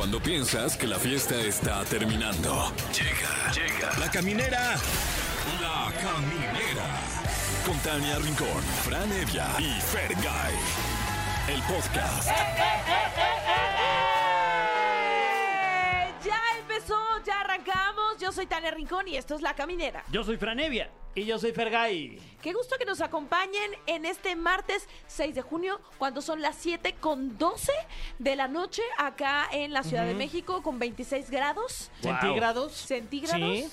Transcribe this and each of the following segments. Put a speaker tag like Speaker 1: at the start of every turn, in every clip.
Speaker 1: Cuando piensas que la fiesta está terminando. Llega, llega. La caminera. La caminera. Con Tania Rincón, Fran Evia y Fergay. El podcast.
Speaker 2: ¡Eh! Ya empezó, ya. Yo soy Tania Rincón y esto es La Caminera.
Speaker 3: Yo soy Franevia. Y yo soy Fergay.
Speaker 2: Qué gusto que nos acompañen en este martes 6 de junio, cuando son las 7 con 12 de la noche acá en la Ciudad de México con 26 grados
Speaker 3: Wow.
Speaker 4: ¿Centígrados?
Speaker 2: centígrados.
Speaker 4: Sí.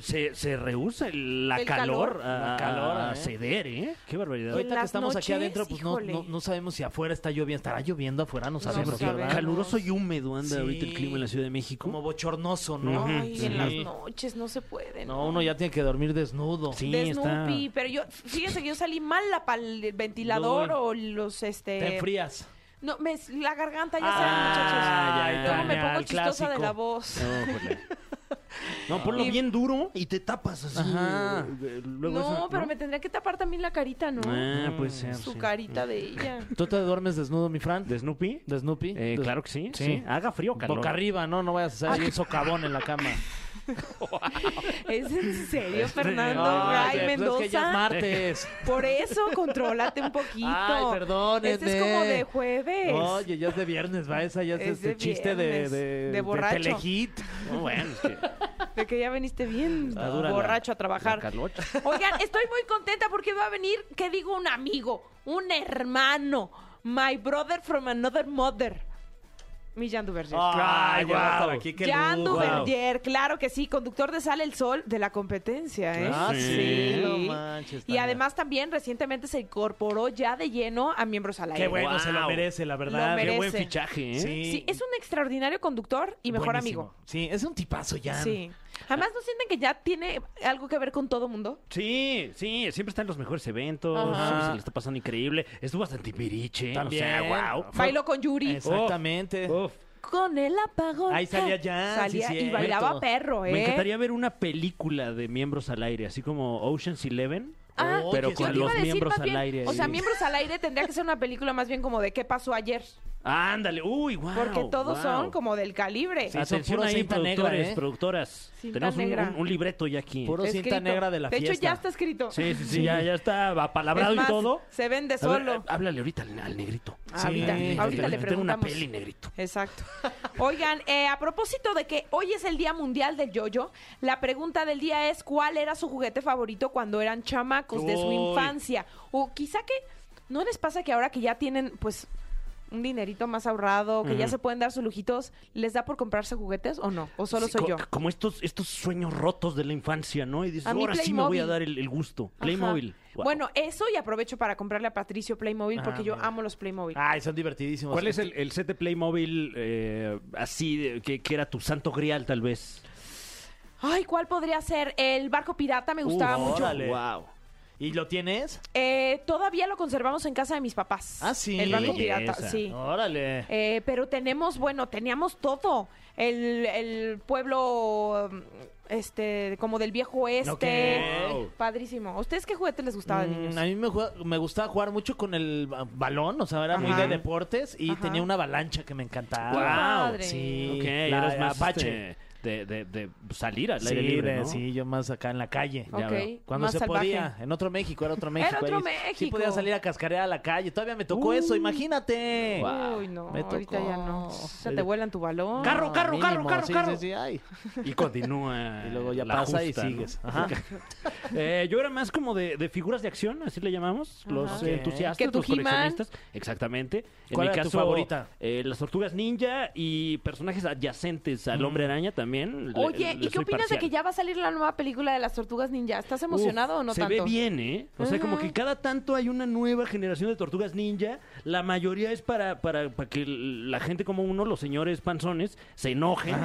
Speaker 3: Se, se rehúsa la
Speaker 2: El
Speaker 3: calor,
Speaker 2: calor.
Speaker 3: a,
Speaker 4: calor,
Speaker 3: a
Speaker 4: ¿eh?
Speaker 3: ceder, ¿eh? Qué barbaridad.
Speaker 4: Ahorita que estamos aquí
Speaker 2: noches,
Speaker 4: adentro, pues no, no, no sabemos si afuera está lloviendo. ¿Estará lloviendo afuera? No sabemos,
Speaker 2: sabemos.
Speaker 4: ¿verdad?
Speaker 3: Caluroso y húmedo anda
Speaker 4: Sí.
Speaker 3: ahorita el clima en la Ciudad de México.
Speaker 4: Como bochornoso, ¿no?
Speaker 2: Ay,
Speaker 3: Ujú,
Speaker 2: en
Speaker 3: sí.
Speaker 2: las noches no se puede.
Speaker 4: No, uno ya tiene que dormir desnudo.
Speaker 3: Sí,
Speaker 2: de
Speaker 3: está.
Speaker 2: Pero yo, fíjense que yo salí mal para el ventilador o los, este...
Speaker 4: Te enfrías.
Speaker 2: No, me, la garganta, ya
Speaker 4: Ah,
Speaker 2: saben, muchachos.
Speaker 3: ya, ya,
Speaker 2: Luego me
Speaker 3: ya,
Speaker 2: pongo
Speaker 4: el
Speaker 2: chistosa de la voz.
Speaker 3: No, jole. No, ponlo
Speaker 2: Y-
Speaker 3: bien duro y te tapas así.
Speaker 4: Ajá.
Speaker 3: eh, luego
Speaker 2: no,
Speaker 3: eso,
Speaker 2: pero me tendría que tapar también la carita, ¿no?
Speaker 3: Ah, puede ser.
Speaker 2: Su
Speaker 3: sí.
Speaker 2: carita de ella.
Speaker 4: ¿Tú te duermes desnudo, mi Fran?
Speaker 3: ¿De Snoopy?
Speaker 4: ¿De Snoopy?
Speaker 3: Eh,
Speaker 4: De-
Speaker 3: claro que sí, sí.
Speaker 4: Sí.
Speaker 3: Haga frío o calor.
Speaker 4: Boca arriba, ¿no? No vayas a hacer ahí un socavón en la cama.
Speaker 2: ¿Es en serio, Fernando?
Speaker 4: Ay,
Speaker 2: Ay,
Speaker 4: pues es que ya es
Speaker 2: Mendoza.
Speaker 4: martes.
Speaker 2: Por eso, contrólate un poquito.
Speaker 4: Ay, perdón,
Speaker 2: Este es como de jueves.
Speaker 4: Oye, ya es de viernes, va. Esa ya es,
Speaker 2: Es
Speaker 4: este
Speaker 2: de
Speaker 4: chiste de,
Speaker 2: viernes,
Speaker 4: de,
Speaker 2: de borracho.
Speaker 4: Telehit.
Speaker 3: No, bueno, es que
Speaker 2: De que ya veniste bien
Speaker 3: dura la-
Speaker 2: borracho a
Speaker 3: la
Speaker 2: trabajar. Oigan, estoy muy contenta porque va a venir, ¿qué digo? Un amigo, un hermano. My brother from another mother. Mi Jean Duverger.
Speaker 4: Ay,
Speaker 3: guau.
Speaker 4: aquí, qué
Speaker 2: Jean
Speaker 4: lujo.
Speaker 2: Duverger, claro que sí, conductor de Sale el Sol de la competencia, ¿eh?
Speaker 4: Ah,
Speaker 3: Sí.
Speaker 4: sí. No manches.
Speaker 2: Y además también recientemente se incorporó ya de lleno a miembros al aire.
Speaker 4: Qué bueno,
Speaker 3: Wow.
Speaker 4: se lo merece, la verdad.
Speaker 2: Lo
Speaker 3: Qué buen fichaje, ¿eh?
Speaker 4: Sí.
Speaker 2: Sí, es un extraordinario conductor y mejor
Speaker 4: Buenísimo.
Speaker 2: amigo.
Speaker 4: Sí, es un tipazo ya.
Speaker 2: Sí. Además, ¿no sienten que ya tiene algo que ver con todo mundo?
Speaker 3: Sí, sí, siempre está en los mejores eventos,
Speaker 2: Ajá.
Speaker 3: siempre se le está pasando increíble. Estuvo hasta en Timbiriche,
Speaker 4: También.
Speaker 3: o sea, wow.
Speaker 2: Bailó con Yuri.
Speaker 4: Exactamente.
Speaker 3: Uf.
Speaker 2: Con el apagón.
Speaker 4: Ahí salía ya,
Speaker 2: Salía
Speaker 4: sí,
Speaker 2: y bailaba perro, ¿eh?
Speaker 3: Me encantaría ver una película de miembros al aire, así como Ocean's Eleven,
Speaker 2: Ah,
Speaker 4: Oh,
Speaker 3: pero con los miembros al aire.
Speaker 2: O sea, miembros al aire tendría que ser una película más bien como de qué pasó ayer.
Speaker 3: Ándale, uy, wow.
Speaker 2: Porque todos
Speaker 3: wow.
Speaker 2: son como del calibre.
Speaker 4: Sí, son
Speaker 3: Atención ahí, productores,
Speaker 4: negra, ¿eh?
Speaker 3: productoras.
Speaker 2: Cinta
Speaker 3: Tenemos un, un- un libreto ya aquí.
Speaker 4: Puro cinta negra de la
Speaker 2: De
Speaker 4: fiesta.
Speaker 2: hecho, ya está escrito.
Speaker 3: Sí, sí, sí, ya, ya está apalabrado
Speaker 2: Es más,
Speaker 3: y todo.
Speaker 2: Se vende
Speaker 3: ver,
Speaker 2: solo.
Speaker 3: eh, háblale ahorita al, al negrito.
Speaker 2: ahorita,
Speaker 4: sí,
Speaker 2: ahorita le
Speaker 3: Tengo
Speaker 2: preguntamos.
Speaker 3: una peli, negrito.
Speaker 2: Exacto. Oigan, eh, a propósito de que hoy es el Día Mundial del Yoyo, la pregunta del día es ¿cuál era su juguete favorito cuando eran chamacos de su infancia? O quizá que no les pasa que ahora que ya tienen pues un dinerito más ahorrado, que ya se pueden dar sus lujitos, ¿les da por comprarse juguetes o no? ¿O solo
Speaker 3: Sí,
Speaker 2: soy
Speaker 3: co-
Speaker 2: yo?
Speaker 3: Como estos, estos sueños rotos de la infancia, ¿no? Y dices, ahora sí me voy a dar el, el gusto. Playmobil. Wow.
Speaker 2: Bueno, eso y aprovecho para comprarle a Patricio Playmobil porque
Speaker 4: Ah,
Speaker 2: yo
Speaker 4: mira.
Speaker 2: amo los Playmobil.
Speaker 4: Ay, son divertidísimos.
Speaker 3: ¿Cuál es el, el set de Playmobil eh, así, de- que, que era tu santo grial, tal vez?
Speaker 2: Ay, ¿cuál podría ser? El barco pirata me gustaba
Speaker 4: Uh,
Speaker 2: mucho.
Speaker 4: órale.
Speaker 3: Wow.
Speaker 4: ¿Y lo tienes?
Speaker 2: Eh, todavía lo conservamos en casa de mis papás.
Speaker 4: Ah, sí.
Speaker 2: El
Speaker 3: Belleza.
Speaker 2: pirata, sí.
Speaker 4: Órale.
Speaker 2: Eh, pero tenemos, bueno, teníamos todo. El, el pueblo, um, este, como del viejo oeste.
Speaker 4: Ok.
Speaker 2: Padrísimo. ¿A ustedes qué juguetes les gustaba de
Speaker 4: Mm,
Speaker 2: niños?
Speaker 4: a mí me, me gustaba jugar mucho con el ba- balón, o sea, era muy
Speaker 2: Ajá.
Speaker 4: de deportes y
Speaker 2: Ajá.
Speaker 4: tenía una avalancha que me encantaba.
Speaker 2: Qué
Speaker 3: Wow.
Speaker 2: padre.
Speaker 4: Sí,
Speaker 3: Ok,
Speaker 4: la
Speaker 3: eras más
Speaker 4: Apache.
Speaker 3: este, de, de, de salir al
Speaker 4: Sí,
Speaker 3: aire libre,
Speaker 4: de-
Speaker 3: ¿no?
Speaker 4: sí, yo más acá en la calle.
Speaker 2: Ok,
Speaker 3: veo.
Speaker 4: Cuando
Speaker 2: más
Speaker 4: se
Speaker 2: salvaje.
Speaker 4: podía, en otro México, era otro México.
Speaker 2: otro
Speaker 4: ahí Sí
Speaker 2: México.
Speaker 4: podía salir a cascarear a la calle. Todavía me tocó eso, imagínate.
Speaker 2: Uy, no,
Speaker 4: Me
Speaker 2: ahorita
Speaker 4: tocó.
Speaker 2: ya no. Se te vuelan tu balón.
Speaker 4: Carro, carro, carro, Mínimo, carro, sí, carro. Sí, sí, ay.
Speaker 3: Y continúa.
Speaker 4: Y luego ya
Speaker 3: la
Speaker 4: pasa
Speaker 3: justa,
Speaker 4: y
Speaker 3: ¿no?
Speaker 4: sigues. Ajá.
Speaker 3: Eh, yo era más como de, de figuras de acción, así le llamamos, los eh, entusiastas,
Speaker 2: Que tu
Speaker 3: los coleccionistas. Exactamente. En
Speaker 4: ¿Cuál
Speaker 3: mi
Speaker 4: era tu
Speaker 3: caso,
Speaker 4: favorita?
Speaker 3: eh, las tortugas ninja y personajes adyacentes al hombre araña también. Le-
Speaker 2: Oye,
Speaker 3: le
Speaker 2: ¿y qué opinas de que ya va a salir la nueva película de las tortugas ninja? ¿Estás emocionado
Speaker 3: Uf,
Speaker 2: o no
Speaker 3: se
Speaker 2: tanto?
Speaker 3: ve bien, ¿eh? O sea, como que cada tanto hay una nueva generación de tortugas ninja. La mayoría es para, para, para que la gente como uno, los señores panzones, se enojen.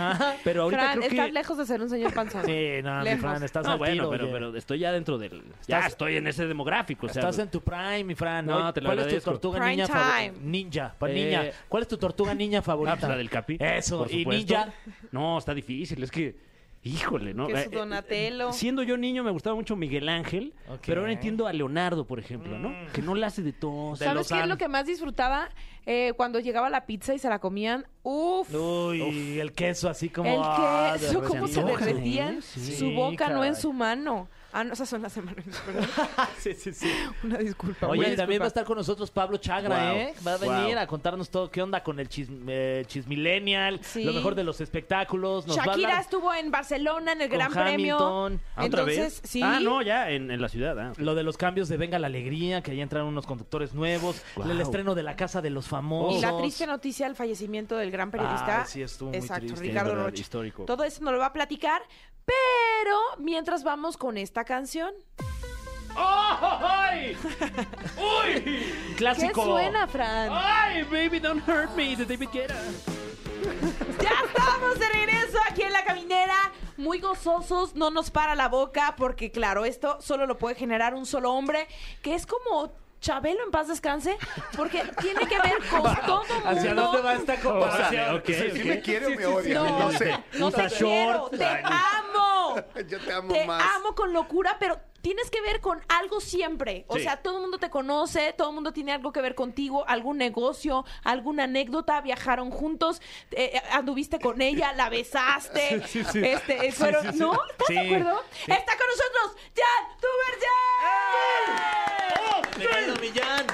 Speaker 3: Pero ahorita
Speaker 2: Fran,
Speaker 3: creo que...
Speaker 2: estás lejos de ser un señor panzón.
Speaker 4: Sí, no, mi. Fran, estás
Speaker 3: No, bueno,
Speaker 4: tiro,
Speaker 3: pero, pero estoy ya dentro del... Ya
Speaker 4: Estás-
Speaker 3: estoy en ese demográfico. O sea,
Speaker 4: Estás en tu prime, mi Fran.
Speaker 3: No, te lo
Speaker 4: ¿Cuál es tu tortuga
Speaker 2: Prime
Speaker 4: favorita? Ninja, pa'
Speaker 3: Eh,
Speaker 4: niña. ¿Cuál es tu tortuga niña favorita?
Speaker 3: Ah, pues la del Capi.
Speaker 4: Eso,
Speaker 3: por
Speaker 4: y
Speaker 3: supuesto.
Speaker 4: ninja.
Speaker 3: No, está difícil. Es que, híjole, ¿no?
Speaker 2: Que su
Speaker 3: Eh, eh,
Speaker 2: Donatello.
Speaker 3: siendo yo niño me gustaba mucho Miguel Ángel, pero ahora entiendo a Leonardo, por ejemplo, ¿no? Que no la hace de tos.
Speaker 4: De
Speaker 2: ¿Sabes qué es lo que más disfrutaba? Eh, cuando llegaba la pizza y se la comían Uf.
Speaker 4: Uy, el queso así como...
Speaker 2: el
Speaker 4: ah,
Speaker 2: queso, cómo se derretían.
Speaker 4: Sí,
Speaker 2: su boca, no en su mano. Ah, no, esas son las semanas.
Speaker 4: Sí, sí, sí.
Speaker 2: Una disculpa.
Speaker 4: Oye,
Speaker 2: una
Speaker 4: también va a estar con nosotros Pablo Chagra,
Speaker 3: Wow.
Speaker 4: ¿eh? Va a venir
Speaker 3: Wow.
Speaker 4: a contarnos todo qué onda con el chis, eh, chismillennial,
Speaker 2: Sí.
Speaker 4: lo mejor de los espectáculos. Nos va a
Speaker 2: Shakira
Speaker 4: hablar
Speaker 2: estuvo en Barcelona en el
Speaker 4: con
Speaker 2: Gran Premio.
Speaker 4: Hamilton.
Speaker 3: Ah, ¿Otra
Speaker 2: Entonces,
Speaker 3: vez?
Speaker 2: sí.
Speaker 3: Ah, no, ya, en, en la ciudad. ah.
Speaker 4: Lo de los cambios de Venga la Alegría, que ahí entraron unos conductores nuevos.
Speaker 3: Wow.
Speaker 4: El estreno de La Casa de los Famosos.
Speaker 2: Y la triste noticia del fallecimiento del gran periodista.
Speaker 4: Ah, sí, estuvo muy
Speaker 2: Exacto,
Speaker 4: triste.
Speaker 2: Ricardo Rocha.
Speaker 3: histórico.
Speaker 2: Todo eso nos lo va a platicar. Pero mientras vamos con esta canción.
Speaker 3: ¡Ay! ¡Uy!
Speaker 2: ¿Qué
Speaker 4: Clásico.
Speaker 2: suena, Fran?
Speaker 3: ¡Ay, baby, don't hurt me! De David Guetta.
Speaker 2: Ya estamos de regreso aquí en la caminera. Muy gozosos, no nos para la boca porque claro, esto solo lo puede generar un solo hombre, que es como Chabelo en paz descanse, porque tiene que ver con todo mundo.
Speaker 4: ¿Hacia dónde va esta comparación?
Speaker 3: ok,
Speaker 5: ¿Sí
Speaker 3: ok.
Speaker 5: me quiere o me odia?
Speaker 2: No,
Speaker 5: No sé.
Speaker 2: no te quiero,
Speaker 3: short.
Speaker 2: te amo.
Speaker 5: Yo te amo
Speaker 2: Te
Speaker 5: más.
Speaker 2: amo con locura, pero tienes que ver con algo siempre. O
Speaker 3: Sí.
Speaker 2: sea, todo el mundo te conoce, todo el mundo tiene algo que ver contigo, algún negocio, alguna anécdota, viajaron juntos, eh, eh, anduviste con ella, la besaste.
Speaker 3: Sí, sí.
Speaker 2: Este, eh, fueron- ¿No? ¿Estás
Speaker 4: Sí,
Speaker 2: de acuerdo?
Speaker 4: sí.
Speaker 2: Está con nosotros Jan Tubergen.
Speaker 4: Bienvenido, Millán.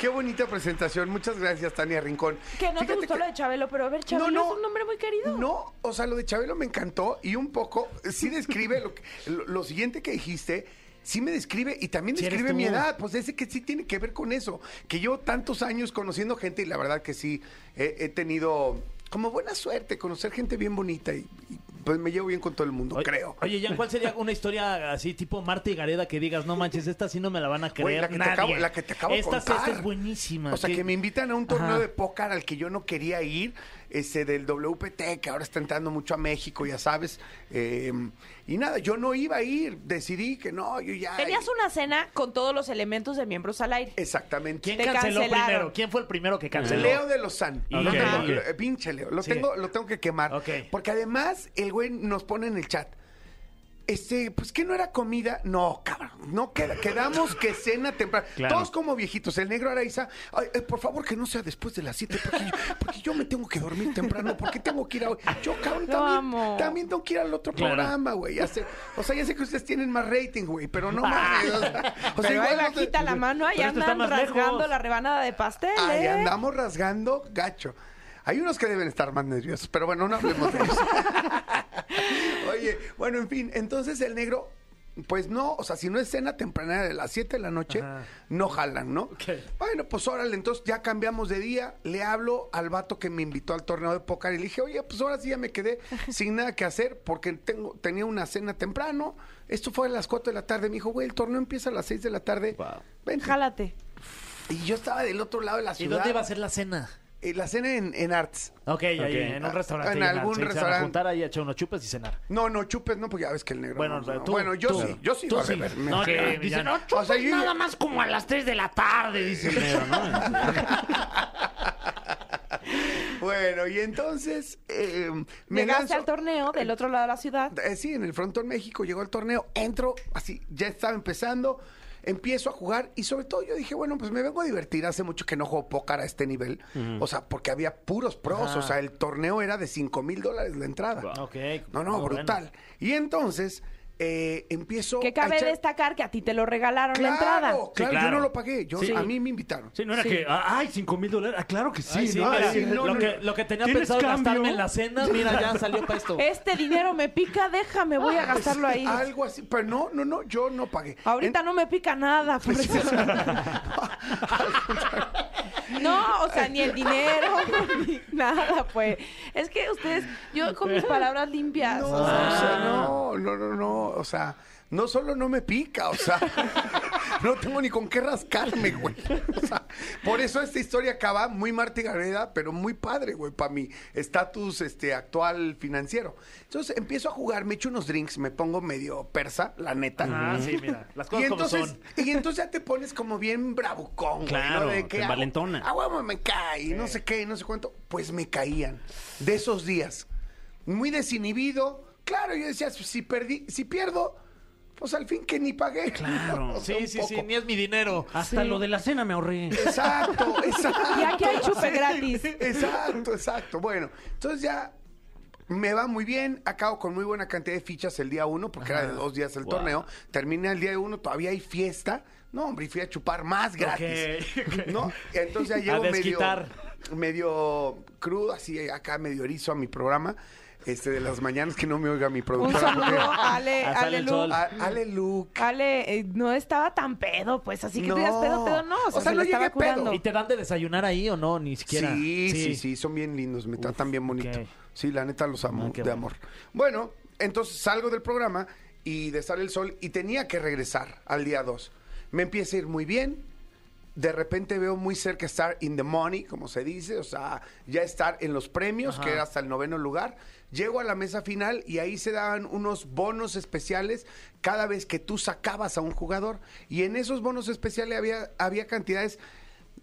Speaker 5: Qué bonita presentación. Muchas gracias, Tania Rincón.
Speaker 2: Que no te
Speaker 5: Fíjate
Speaker 2: gustó
Speaker 5: que-
Speaker 2: lo de Chabelo, pero a ver, Chabelo
Speaker 5: No, no.
Speaker 2: es un nombre muy querido.
Speaker 5: No, o sea, lo de Chabelo me encantó y un poco sí describe lo, que- lo, lo siguiente que dijiste. Sí me describe y también
Speaker 4: Sí
Speaker 5: describe mi edad, pues ese que sí tiene que ver con eso, que yo tantos años conociendo gente y la verdad que sí he, he tenido como buena suerte conocer gente bien bonita y, y, pues me llevo bien con todo el mundo,
Speaker 4: Oye,
Speaker 5: creo.
Speaker 4: Oye, Jan, ¿cuál sería una historia así tipo Marta y Gareda que digas, no manches, esta sí no me la van a creer
Speaker 5: la que te
Speaker 4: nadie"?
Speaker 5: acabo- la que te acabo de
Speaker 4: esta,
Speaker 5: contar.
Speaker 4: esta es buenísima.
Speaker 5: O sea,
Speaker 4: ¿Qué-
Speaker 5: que me invitan a un torneo
Speaker 4: Ajá.
Speaker 5: de póker al que yo no quería ir, ese del WPT, que ahora está entrando mucho a México, ya sabes. Eh, y nada, yo no iba a ir, decidí que no, yo ya...
Speaker 2: Tenías una cena con todos los elementos de miembros al aire.
Speaker 5: Exactamente.
Speaker 4: ¿Quién
Speaker 2: Te
Speaker 4: canceló
Speaker 2: cancelaron.
Speaker 4: primero? ¿Quién fue el primero que canceló?
Speaker 5: Leo de Lozán.
Speaker 4: Ok,
Speaker 5: Lo tengo-
Speaker 3: ok.
Speaker 5: lo- eh, pinche Leo. Lo,
Speaker 4: Sí.
Speaker 5: tengo, lo tengo que quemar. Porque además el güey nos pone en el chat. Este, pues que no era comida. No, cabrón. No queda, quedamos que cena temprano.
Speaker 3: Claro.
Speaker 5: Todos como viejitos. El negro Araiza. Ay, eh, por favor, que no sea después de las 7. Porque, yo- porque yo me tengo que dormir temprano. Porque tengo que ir a. Yo, cabrón,
Speaker 2: Lo
Speaker 5: también,
Speaker 2: amo.
Speaker 5: también tengo que ir al otro
Speaker 3: Claro.
Speaker 5: programa, güey. Ya sé- o sea, ya sé que ustedes tienen más rating, güey. Pero no. O sea, o sea,
Speaker 2: Pero ahí
Speaker 5: igual no te-
Speaker 2: bajita la mano, ahí andan
Speaker 3: más
Speaker 2: rasgando
Speaker 3: lejos.
Speaker 2: la rebanada de pastel,
Speaker 5: Ahí
Speaker 2: ¿eh?
Speaker 5: andamos rasgando gacho. Hay unos que deben estar más nerviosos, pero bueno, no hablemos de eso. Oye, bueno, en fin, entonces el negro, pues no, o sea, si no es cena temprana de las 7 de la noche,
Speaker 4: Ajá.
Speaker 5: no jalan, ¿no? Bueno, pues órale, entonces ya cambiamos de día, le hablo al vato que me invitó al torneo de póker y le dije, oye, pues ahora sí ya me quedé sin nada que hacer porque tengo, tenía una cena temprano, esto fue a las 4 de la tarde, me dijo, güey, el torneo empieza a las 6 de la tarde,
Speaker 3: Wow.
Speaker 5: vente".
Speaker 2: Jálate.
Speaker 5: Y yo estaba del otro lado de la
Speaker 4: ¿Y
Speaker 5: ciudad.
Speaker 4: dónde iba a ser la cena?
Speaker 5: Eh, la cena en, en Arts.
Speaker 4: Ok, ahí, en un restaurante.
Speaker 5: En algún
Speaker 4: Se van a
Speaker 5: restaurante.
Speaker 4: juntar ahí a echar unos chupes y cenar.
Speaker 5: No, no, chupes, no, porque ya ves que el negro.
Speaker 4: Bueno,
Speaker 5: no, no.
Speaker 4: tú-
Speaker 5: bueno, yo
Speaker 4: tú.
Speaker 5: sí, yo sí
Speaker 4: Tú
Speaker 5: iba a
Speaker 4: sí.
Speaker 5: beber. me-
Speaker 4: No, que
Speaker 3: Dice,
Speaker 4: dice,
Speaker 3: no,
Speaker 5: O sea, yo-
Speaker 3: nada más como a las 3 de la tarde, dice el negro, ¿no?
Speaker 5: Bueno, y entonces eh, me
Speaker 2: Llegaste
Speaker 5: lanzo-
Speaker 2: al torneo del otro lado de la ciudad.
Speaker 5: Eh, sí, en el Frontón México llegó el torneo, entro, así, ya estaba empezando, empiezo a jugar y sobre todo yo dije, bueno, pues me vengo a divertir, hace mucho que no juego pócar a este nivel, o sea, porque había puros pros, o sea, el torneo era de 5 mil dólares la entrada.
Speaker 4: Ok.
Speaker 5: No, no, brutal. Y entonces eh, empiezo
Speaker 2: Que
Speaker 5: a
Speaker 2: cabe
Speaker 5: echar-
Speaker 2: destacar que a ti te lo regalaron
Speaker 5: Claro,
Speaker 2: la entrada.
Speaker 5: claro,
Speaker 3: Sí,
Speaker 5: yo
Speaker 3: claro.
Speaker 5: no lo pagué, yo,
Speaker 3: Sí.
Speaker 5: a mí me invitaron.
Speaker 3: Sí, no era
Speaker 2: Sí.
Speaker 3: que, ah, ay, 5 mil dólares. Ah, claro que sí,
Speaker 4: Ay, sí,
Speaker 3: ¿no?
Speaker 4: mira,
Speaker 3: Ay,
Speaker 5: no,
Speaker 4: lo,
Speaker 5: no,
Speaker 4: que,
Speaker 5: no.
Speaker 4: lo que tenía
Speaker 3: ¿Tienes
Speaker 4: pensado
Speaker 3: cambio?
Speaker 4: gastarme en la cena, mira, ya salió para esto.
Speaker 2: Este dinero me pica, déjame, voy a gastarlo ahí.
Speaker 5: Algo así, pero no, no, no, yo no pagué.
Speaker 2: Ahorita no me pica nada. por eso. No, o sea, ni el dinero, ni nada, pues. Es que ustedes, yo con mis palabras limpias.
Speaker 5: No,
Speaker 2: o sea,
Speaker 5: o sea, no, no, no, no, o sea, no solo no me pica, o sea, no tengo ni con qué rascarme, güey. O sea, por eso esta historia acaba muy Marta y Gareda, pero muy padre, güey, para mi estatus este, actual financiero. Entonces empiezo a jugar, me echo unos drinks, me pongo medio persa, la neta.
Speaker 4: Ah, sí, mira, las
Speaker 5: Y
Speaker 4: cosas como
Speaker 5: entonces,
Speaker 4: son.
Speaker 5: y entonces ya te pones como bien bravucón, güey,
Speaker 3: Claro,
Speaker 5: ¿no? De que,
Speaker 3: te
Speaker 5: ah. Ah, me cae, y no sé qué, y no sé cuánto. Pues me caían de esos días. Muy desinhibido. Claro, yo decía, si perdí, si pierdo, pues al fin que ni pagué.
Speaker 3: Claro.
Speaker 5: O sea,
Speaker 4: Sí,
Speaker 5: un
Speaker 4: sí, sí, ni es mi dinero.
Speaker 3: Hasta lo de la cena me ahorré.
Speaker 5: Exacto, exacto.
Speaker 2: Y aquí hay chupe gratis.
Speaker 5: Exacto, exacto. Bueno, entonces ya me va muy bien. Acabo con muy buena cantidad de fichas el día uno, porque era de dos días el torneo. Terminé el día uno, todavía hay fiesta. No, hombre, y fui a chupar más gratis. ¿No? Entonces ya
Speaker 4: A
Speaker 5: llego medio, medio crudo, así acá medio erizo a mi programa. Este, de las mañanas que no me oiga mi
Speaker 2: Un
Speaker 5: productora mujer.
Speaker 2: saludo, Ale,
Speaker 4: Ah, sale
Speaker 2: Ale
Speaker 4: el
Speaker 2: Lu.
Speaker 4: sol.
Speaker 5: A- Ale Luke.
Speaker 2: Ale, eh, no estaba tan pedo, pues, así que
Speaker 5: No.
Speaker 2: tú digas pedo, pedo, no. O sea,
Speaker 5: O sea,
Speaker 2: se
Speaker 5: no
Speaker 2: estaba
Speaker 5: llegué pedo.
Speaker 2: curando.
Speaker 4: ¿Y te dan de desayunar ahí o no? Ni siquiera.
Speaker 5: Sí, sí, sí, son bien lindos, me tratan bien bonito.
Speaker 4: ok.
Speaker 5: Sí, la neta los amo,
Speaker 4: Ah, qué
Speaker 5: de
Speaker 4: bueno.
Speaker 5: amor. Bueno, entonces salgo del programa y de Sale el Sol y tenía que regresar al día 2. Me empieza a ir muy bien. De repente veo muy cerca estar in the money, como se dice, o sea, ya estar en los premios,
Speaker 4: Ajá.
Speaker 5: que era hasta el noveno lugar. Llego a la mesa final y ahí se daban unos bonos especiales cada vez que tú sacabas a un jugador. Y en esos bonos especiales había, había cantidades,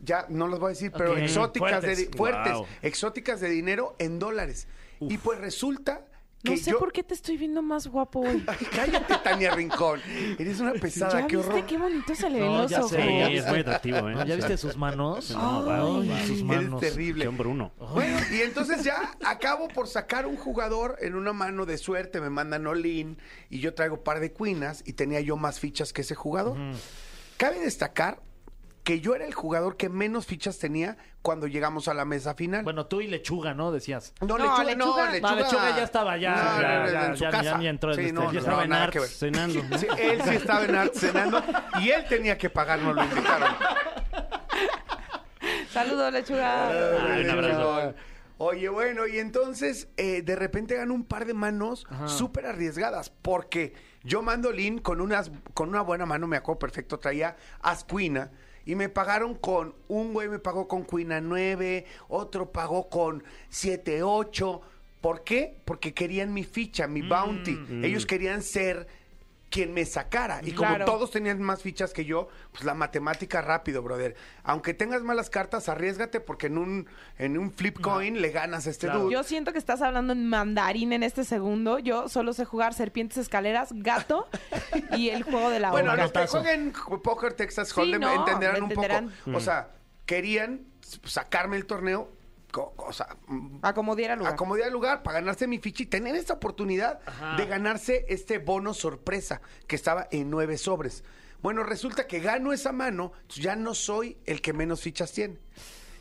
Speaker 5: ya no las voy a decir, pero exóticas, de,
Speaker 4: fuertes.
Speaker 5: di- fuertes,
Speaker 3: Wow.
Speaker 5: exóticas de dinero en dólares. Y pues resulta
Speaker 2: No sé
Speaker 5: yo...
Speaker 2: por qué te estoy viendo más guapo hoy.
Speaker 5: Cállate, Tania Rincón. Eres una pesada,
Speaker 2: ¿Ya
Speaker 5: qué
Speaker 2: viste
Speaker 5: horror.
Speaker 2: qué bonito se le ven
Speaker 4: No,
Speaker 2: los
Speaker 4: ya
Speaker 2: ojos?
Speaker 4: sé,
Speaker 3: Sí, es muy atractivo, ¿eh?
Speaker 4: ¿No? ¿Ya viste sus manos?
Speaker 2: No,
Speaker 4: Ay,
Speaker 2: Ay,
Speaker 4: sus
Speaker 5: Eres
Speaker 4: manos.
Speaker 5: terrible.
Speaker 3: John Bruno.
Speaker 5: Bueno, y entonces ya acabo por sacar un jugador en una mano de suerte, me mandan all-in y yo traigo par de cuinas y tenía yo más fichas que ese jugador. Cabe destacar que yo era el jugador que menos fichas tenía cuando llegamos a la mesa final.
Speaker 4: Bueno, tú y lechuga, ¿no? Decías.
Speaker 5: no,
Speaker 2: no,
Speaker 5: lechuga,
Speaker 2: Lechuga-
Speaker 5: no,
Speaker 2: No,
Speaker 5: lechuga,
Speaker 4: Lechuga ya estaba, ya,
Speaker 5: No,
Speaker 4: ya, ya,
Speaker 5: en su
Speaker 4: ya,
Speaker 5: casa.
Speaker 4: ya ni entró en
Speaker 5: Sí,
Speaker 4: este-
Speaker 5: no,
Speaker 4: ya
Speaker 5: no,
Speaker 3: estaba en Arts
Speaker 5: que ver.
Speaker 3: cenando.
Speaker 5: Sí, él sí estaba en Arts cenando y él tenía que pagar, nos lo invitaron.
Speaker 2: Saludos, lechuga.
Speaker 3: Ay, un abrazo.
Speaker 5: Oye, bueno, y entonces eh, de repente ganó un par de manos súper arriesgadas, porque yo mando Lin con, unas, con una buena mano, me acuerdo perfecto, traía Ascuina, y me pagaron con, un güey me pagó con Cuina 9, otro pagó con 7, 8. ¿Por qué? Porque querían mi ficha, mi bounty. Ellos querían ser quien me sacara. Y como
Speaker 2: Claro.
Speaker 5: todos tenían más fichas que yo, pues la matemática rápido, brother. Aunque tengas malas cartas, arriesgate porque en un, en un flip coin le ganas a este
Speaker 4: Claro.
Speaker 5: dude.
Speaker 2: Yo siento que estás hablando en mandarín en este segundo. Yo solo sé jugar serpientes, escaleras, gato y el juego de la
Speaker 5: Bueno, los que jueguen Poker Texas
Speaker 2: Sí,
Speaker 5: Hold'em
Speaker 2: no,
Speaker 5: entenderán un poco. O sea, querían sacarme el torneo, o sea, mm,
Speaker 2: Acomodiera lugar.
Speaker 5: acomodar el lugar para ganarse mi ficha y tener esta oportunidad de ganarse este bono sorpresa que estaba en nueve sobres. Bueno, resulta que gano esa mano, ya no soy el que menos fichas tiene.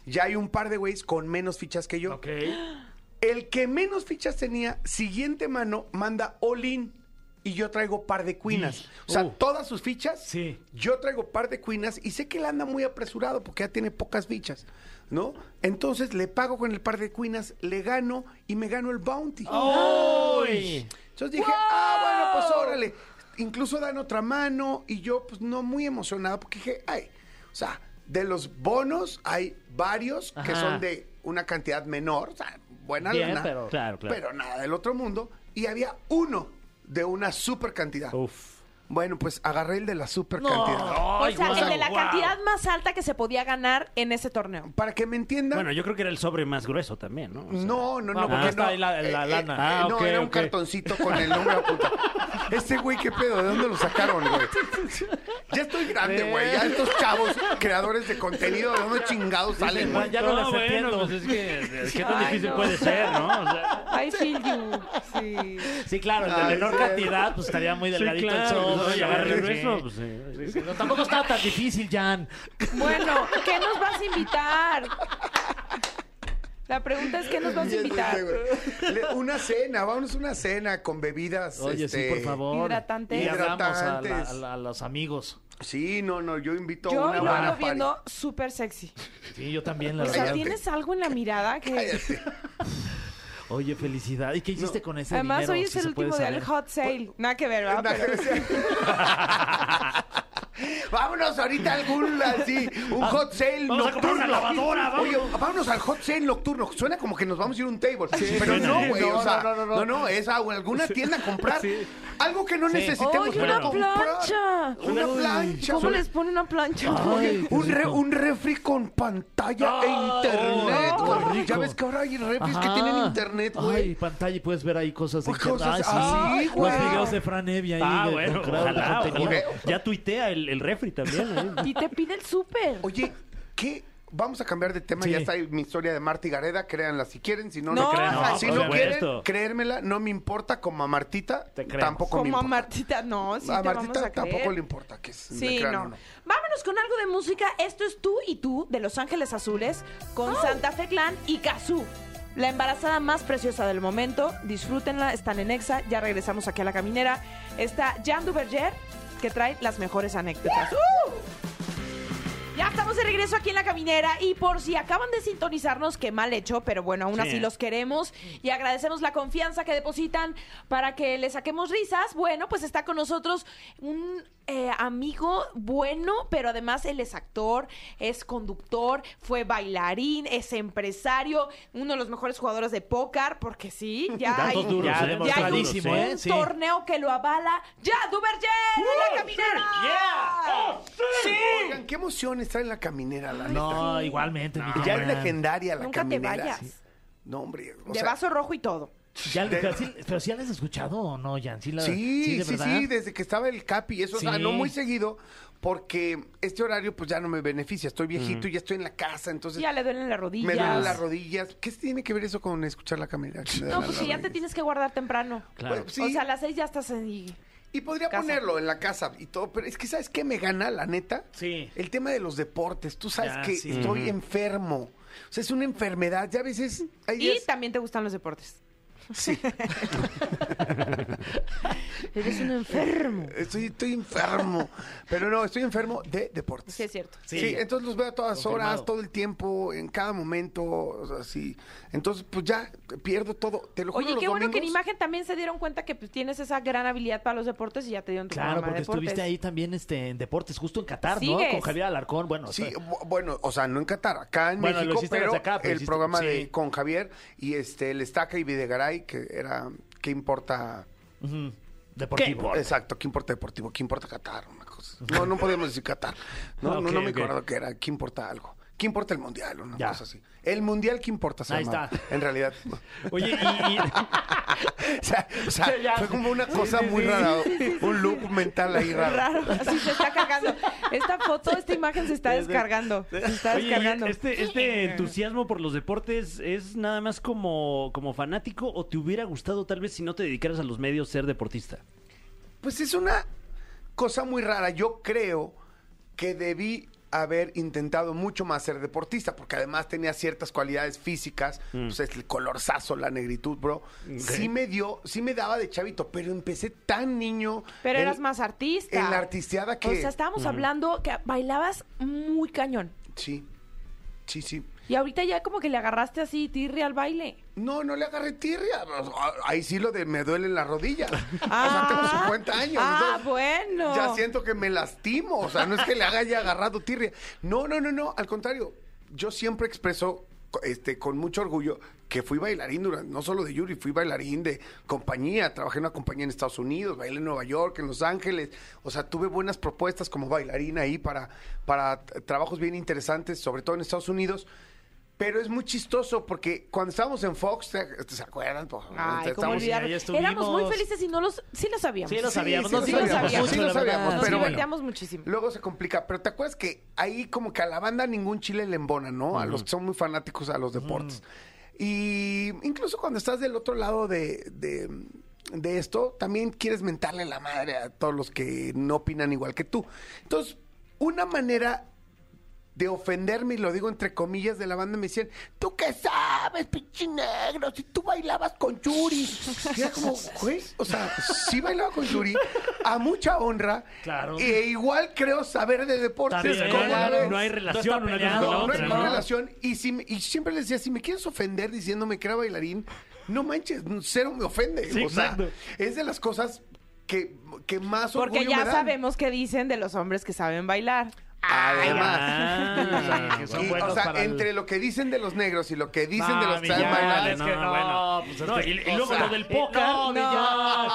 Speaker 5: Ya hay un par de güeyes con menos fichas que yo.
Speaker 4: Ok.
Speaker 5: El que menos fichas tenía, siguiente mano, manda all-in. Y yo traigo par de cuinas. O sea,
Speaker 4: Uh.
Speaker 5: todas sus fichas.
Speaker 4: Sí.
Speaker 5: Yo traigo par de cuinas y sé que él anda muy apresurado porque ya tiene pocas fichas. ¿No? Entonces le pago con el par de cuinas, le gano y me gano el bounty.
Speaker 4: ¡Uy!
Speaker 5: Entonces dije, ah, bueno, pues órale. Incluso dan otra mano y yo, pues no muy emocionado porque dije, ay, o sea, de los bonos hay varios que son de una cantidad menor, o sea, buena
Speaker 4: Bien,
Speaker 5: lana,
Speaker 4: pero-
Speaker 3: Claro, claro.
Speaker 5: pero nada del otro mundo. Y había uno de una super cantidad.
Speaker 3: Uf.
Speaker 5: Bueno, pues agarré el de la super
Speaker 4: No.
Speaker 5: cantidad.
Speaker 2: o sea,
Speaker 4: guau,
Speaker 2: el de la
Speaker 4: guau.
Speaker 2: cantidad más alta que se podía ganar en ese torneo.
Speaker 5: Para que me entiendan.
Speaker 3: Bueno, yo creo que era el sobre más grueso también, ¿no? O sea,
Speaker 5: No, no, no, porque
Speaker 4: está
Speaker 5: no.
Speaker 4: ahí la- la lana.
Speaker 3: Ah,
Speaker 5: no,
Speaker 3: ok,
Speaker 5: era un
Speaker 3: ok.
Speaker 5: cartoncito con el nombre apuntado. Este güey, ¿qué pedo? ¿De dónde lo sacaron, güey? Ya estoy grande, güey. Ya estos chavos, creadores de contenido, ¿de dónde chingados salen, güey?
Speaker 4: Ya no las
Speaker 3: bueno,
Speaker 4: entiendo.
Speaker 3: pues es que qué tan
Speaker 2: Ay,
Speaker 3: difícil
Speaker 2: no.
Speaker 3: puede ser, ¿no? O sea,
Speaker 2: I feel you. Sí.
Speaker 4: Sí, claro, el de
Speaker 5: Ay,
Speaker 4: menor
Speaker 5: sí.
Speaker 4: cantidad, pues estaría muy
Speaker 3: sí,
Speaker 4: delgadito
Speaker 3: claro,
Speaker 4: el sobre.
Speaker 3: Pues, oye, agarra el
Speaker 4: Sí.
Speaker 3: grueso, pues, sí.
Speaker 4: No, tampoco estaba tan difícil, Jan.
Speaker 2: Bueno, ¿qué nos vas a invitar? La pregunta es, ¿qué nos vas a
Speaker 5: Ya
Speaker 2: invitar?
Speaker 5: Una cena, vámonos a una cena con bebidas.
Speaker 4: Oye,
Speaker 5: este,
Speaker 4: sí, por favor.
Speaker 2: Hidratantes.
Speaker 4: Y hablamos a, la-
Speaker 5: Hidratantes.
Speaker 4: a la- a los amigos.
Speaker 5: Sí, no, no, yo invito a una
Speaker 2: lo
Speaker 5: buena
Speaker 2: ando viendo súper sexy.
Speaker 4: Sí, yo también, la
Speaker 2: O sea,
Speaker 4: verdad.
Speaker 2: tienes algo en la mirada que...
Speaker 5: Cállate.
Speaker 4: Oye, felicidad. ¿Y qué hiciste con ese
Speaker 2: Además,
Speaker 4: dinero?
Speaker 2: hoy es
Speaker 4: si
Speaker 2: el último del hot sale. Nada que ver, ¿verdad?
Speaker 5: Nada que
Speaker 2: Pero-
Speaker 5: Vámonos ahorita a algún así, un hot sale
Speaker 3: vamos a comprar
Speaker 5: nocturno.
Speaker 3: una lavadora, vamos.
Speaker 5: Oye, vámonos al hot sale nocturno. Suena como que nos vamos a ir a un table. pero no, güey.
Speaker 4: No,
Speaker 5: o sea,
Speaker 4: no, no, no,
Speaker 5: no,
Speaker 4: no.
Speaker 5: no, es a alguna tienda a comprar. Algo que no
Speaker 4: Sí.
Speaker 5: necesitemos
Speaker 2: ¡Oye, una
Speaker 5: comprar.
Speaker 2: plancha!
Speaker 5: Una plancha.
Speaker 2: ¿Cómo les pone una plancha?
Speaker 4: Ay,
Speaker 5: un, re-
Speaker 4: rico.
Speaker 5: un refri con pantalla e
Speaker 4: Ah,
Speaker 5: internet.
Speaker 4: oh,
Speaker 5: güey. Ya ves que ahora hay refris que tienen internet,
Speaker 4: Ay,
Speaker 5: güey.
Speaker 4: pantalla y puedes ver ahí cosas de internet.
Speaker 5: cosas
Speaker 4: Ay, sí.
Speaker 5: así, güey.
Speaker 4: Los videos de Fran Evia ahí.
Speaker 3: Ah,
Speaker 4: de-
Speaker 3: bueno, ojalá. Ya tuitea el, el refri también. ¿eh?
Speaker 2: Y te pide el súper.
Speaker 5: Oye, ¿qué? Vamos a cambiar de tema.
Speaker 4: Sí.
Speaker 5: Ya está ahí mi historia de Marta y Gareda. Créanla si quieren. Si no,
Speaker 2: No,
Speaker 5: no, crean.
Speaker 2: no,
Speaker 5: si no
Speaker 3: supuesto.
Speaker 5: quieren, créermela. No me importa. Como a Martita,
Speaker 4: Te creemos.
Speaker 5: tampoco me
Speaker 2: Como a
Speaker 5: importa.
Speaker 2: Martita, no, sí
Speaker 5: a
Speaker 2: te vamos
Speaker 5: Martita
Speaker 2: a creer.
Speaker 5: tampoco le importa que se
Speaker 2: Sí,
Speaker 5: crean
Speaker 2: no.
Speaker 5: o no.
Speaker 2: Vámonos con algo de música. Esto es Tú y Tú de Los Ángeles Azules con Santa Fe Clan y Kazú. La embarazada más preciosa del momento. Disfrútenla, están en Exa. Ya regresamos aquí a la caminera. Está Jan Duverger que trae las mejores anécdotas. ¡Uh! Ya estamos de regreso aquí en la caminera y por si acaban de sintonizarnos, qué mal hecho, pero bueno, aún
Speaker 3: Sí.
Speaker 2: así los queremos y agradecemos la confianza que depositan para que le saquemos risas. Bueno, pues está con nosotros un eh, amigo bueno, pero además él es actor, es conductor, fue bailarín, es empresario, uno de los mejores jugadores de póker, porque sí, ya hay,
Speaker 3: Datos duros,
Speaker 4: Ya,
Speaker 3: ¿eh?
Speaker 2: ya hay
Speaker 4: demostradísimo,
Speaker 2: un,
Speaker 4: ¿eh?
Speaker 2: un
Speaker 4: Sí.
Speaker 2: torneo que lo avala. ¡Ya, Duverger! ¡En la caminera!
Speaker 5: Oigan, qué emoción estar en la caminera, la neta.
Speaker 4: No, igualmente, mi
Speaker 5: Ya es legendaria la
Speaker 2: Nunca te
Speaker 5: caminera.
Speaker 2: vayas.
Speaker 5: Sí. No, hombre. o
Speaker 2: De
Speaker 5: sea,
Speaker 2: vaso rojo y todo.
Speaker 4: Ya, pero, sí, pero sí la has escuchado o no, Jan? Sí, la,
Speaker 5: Sí,
Speaker 4: de
Speaker 5: sí, desde que estaba el Capi, eso, o sea,
Speaker 4: Sí.
Speaker 5: no muy seguido, porque este horario pues ya no me beneficia, estoy viejito y ya estoy en la casa, entonces
Speaker 2: Ya le duelen las rodillas.
Speaker 5: me duelen las rodillas. ¿Qué tiene que ver eso con escuchar la caminera?
Speaker 2: No, pues que ya te tienes que guardar temprano.
Speaker 3: Claro.
Speaker 5: Pues, sí.
Speaker 2: O sea, a las seis ya estás en...
Speaker 5: Y podría
Speaker 2: casa.
Speaker 5: ponerlo en la casa y todo, pero es que ¿sabes qué me gana, la neta?
Speaker 4: Sí.
Speaker 5: El tema de los deportes. Tú sabes
Speaker 4: Ya,
Speaker 5: que
Speaker 4: sí.
Speaker 5: estoy enfermo. O sea, es una enfermedad. Ya a veces hay
Speaker 2: Y
Speaker 5: días-
Speaker 2: también te gustan los deportes.
Speaker 5: Sí,
Speaker 2: Eres un enfermo.
Speaker 5: estoy, estoy enfermo. Pero no, estoy enfermo de deportes.
Speaker 2: Sí, es cierto.
Speaker 5: Sí,
Speaker 4: Sí.
Speaker 5: entonces los veo a todas
Speaker 4: Confirmado.
Speaker 5: horas, todo el tiempo, en cada momento, o sea, sí. Entonces, pues ya pierdo todo. Te lo juro,
Speaker 2: Oye,
Speaker 5: los
Speaker 2: qué bueno que en imagen también se dieron cuenta que pues, tienes esa gran habilidad para los deportes y ya te dieron tu
Speaker 4: Claro,
Speaker 2: programa
Speaker 4: porque
Speaker 2: de deportes.
Speaker 4: estuviste ahí también este, en deportes, justo en Qatar, ¿no? Con Javier Alarcón. Bueno,
Speaker 5: Sí, bueno, o sea, no en Qatar, acá en
Speaker 4: Bueno,
Speaker 5: México, pero
Speaker 4: desde acá, pero
Speaker 5: el
Speaker 4: hiciste-
Speaker 5: programa
Speaker 4: sí.
Speaker 5: de con Javier y este el Estaca y Videgaray, que era ¿qué importa?
Speaker 4: ujú, deportivo.
Speaker 5: Exacto, ¿qué importa deportivo? ¿Qué importa Qatar? Una cosa. No, no podemos decir Qatar. No, no,
Speaker 4: Ok,
Speaker 5: no me
Speaker 4: ok.
Speaker 5: acuerdo qué era. ¿Qué importa algo? ¿Qué importa el mundial? Una
Speaker 4: Ya.
Speaker 5: cosa así. El mundial, ¿qué importa? Se
Speaker 4: Ahí
Speaker 5: llamaba,
Speaker 4: está.
Speaker 5: En realidad.
Speaker 3: Oye, y, y-
Speaker 5: o sea, o sea,
Speaker 4: Ya.
Speaker 5: fue como una cosa muy
Speaker 4: sí.
Speaker 5: rara. Un loop mental ahí raro.
Speaker 2: Raro, así se está cargando. Esta foto, esta imagen se está descargando. Se está
Speaker 3: oye, y
Speaker 2: descargando.
Speaker 3: este, este entusiasmo por los deportes es nada más como, como fanático o te hubiera gustado tal vez si no te dedicaras a los medios ser deportista?
Speaker 5: Pues es una cosa muy rara. Yo creo que debí haber intentado mucho más ser deportista, porque además tenía ciertas cualidades físicas, pues el colorzazo, la negritud, bro. Sí me dio, sí me daba de chavito, pero empecé tan niño.
Speaker 2: Pero
Speaker 5: en-
Speaker 2: eras más artista.
Speaker 5: En la artisteada que...
Speaker 2: O sea, estábamos hablando que bailabas muy cañón.
Speaker 5: Sí, sí, sí.
Speaker 2: Y ahorita ya como que le agarraste así tirri al baile.
Speaker 5: No, no le agarré tirria. Ahí sí lo de me duelen las rodillas. o sea,
Speaker 2: Ah.
Speaker 5: tengo 50 años.
Speaker 2: Ah, bueno.
Speaker 5: Ya siento que me lastimo. O sea, no es que le haya agarrado tirria. No, no, no, no. Al contrario, yo siempre expreso este, con mucho orgullo que fui bailarín durante, no solo de Yuri, fui bailarín de compañía. Trabajé en una compañía en Estados Unidos, bailé en Nueva York, en Los Ángeles. O sea, tuve buenas propuestas como bailarín ahí para, para trabajos bien interesantes, sobre todo en Estados Unidos. Pero es muy chistoso porque cuando estábamos en Fox, ¿te- ¿se acuerdan? Pues,
Speaker 2: Ay, cómo
Speaker 5: estábamos-
Speaker 2: olvidar.
Speaker 4: ahí estuvimos.
Speaker 2: Éramos muy felices y no los, sí lo sabíamos.
Speaker 4: Sí, lo
Speaker 5: Sí,
Speaker 4: sabíamos.
Speaker 5: sí
Speaker 4: no
Speaker 5: lo
Speaker 2: sí lo
Speaker 5: sabíamos,
Speaker 2: sabíamos,
Speaker 5: sí lo
Speaker 4: la verdad.
Speaker 5: sabíamos,
Speaker 2: Nos
Speaker 5: pero bueno.
Speaker 2: divertíamos muchísimo.
Speaker 5: Luego se complica, pero ¿te acuerdas que ahí como que a la banda ningún chile le embona, ¿no? A los que son muy fanáticos a los deportes. Y incluso cuando estás del otro lado de, de, de esto, también quieres mentarle la madre a todos los que no opinan igual que tú. Entonces, una manera de ofenderme, y lo digo entre comillas, de la banda, me decían, ¿tú qué sabes, pinche negro? Si tú bailabas con Yuri. Y era como, güey, o sea, sí bailaba con Yuri, a mucha honra.
Speaker 4: Claro.
Speaker 5: E igual creo saber de deportes.
Speaker 4: Está bien,
Speaker 5: ¿cómo
Speaker 3: no, hay relación una con la
Speaker 5: No, no hay relación. Y, si, me- y siempre les decía, si me quieres ofender diciéndome que era bailarín, no manches, cero me ofende.
Speaker 3: Sí,
Speaker 5: o sea, es de las cosas que, que más
Speaker 2: Porque ya
Speaker 5: me dan.
Speaker 2: sabemos qué dicen de los hombres que saben bailar.
Speaker 5: Además.
Speaker 3: Ah,
Speaker 4: que son
Speaker 5: Y,
Speaker 4: buenos
Speaker 5: o sea,
Speaker 4: para el-
Speaker 5: entre lo que dicen de los negros y lo que dicen
Speaker 4: No,
Speaker 5: de los que
Speaker 4: mi
Speaker 5: saben
Speaker 4: Jan,
Speaker 5: bailar,
Speaker 4: es que
Speaker 3: no,
Speaker 4: no,
Speaker 3: bueno.
Speaker 4: pues es
Speaker 3: No,
Speaker 4: que-
Speaker 3: y, y luego
Speaker 4: sea,
Speaker 3: lo del
Speaker 4: eh,
Speaker 3: póker.
Speaker 4: no,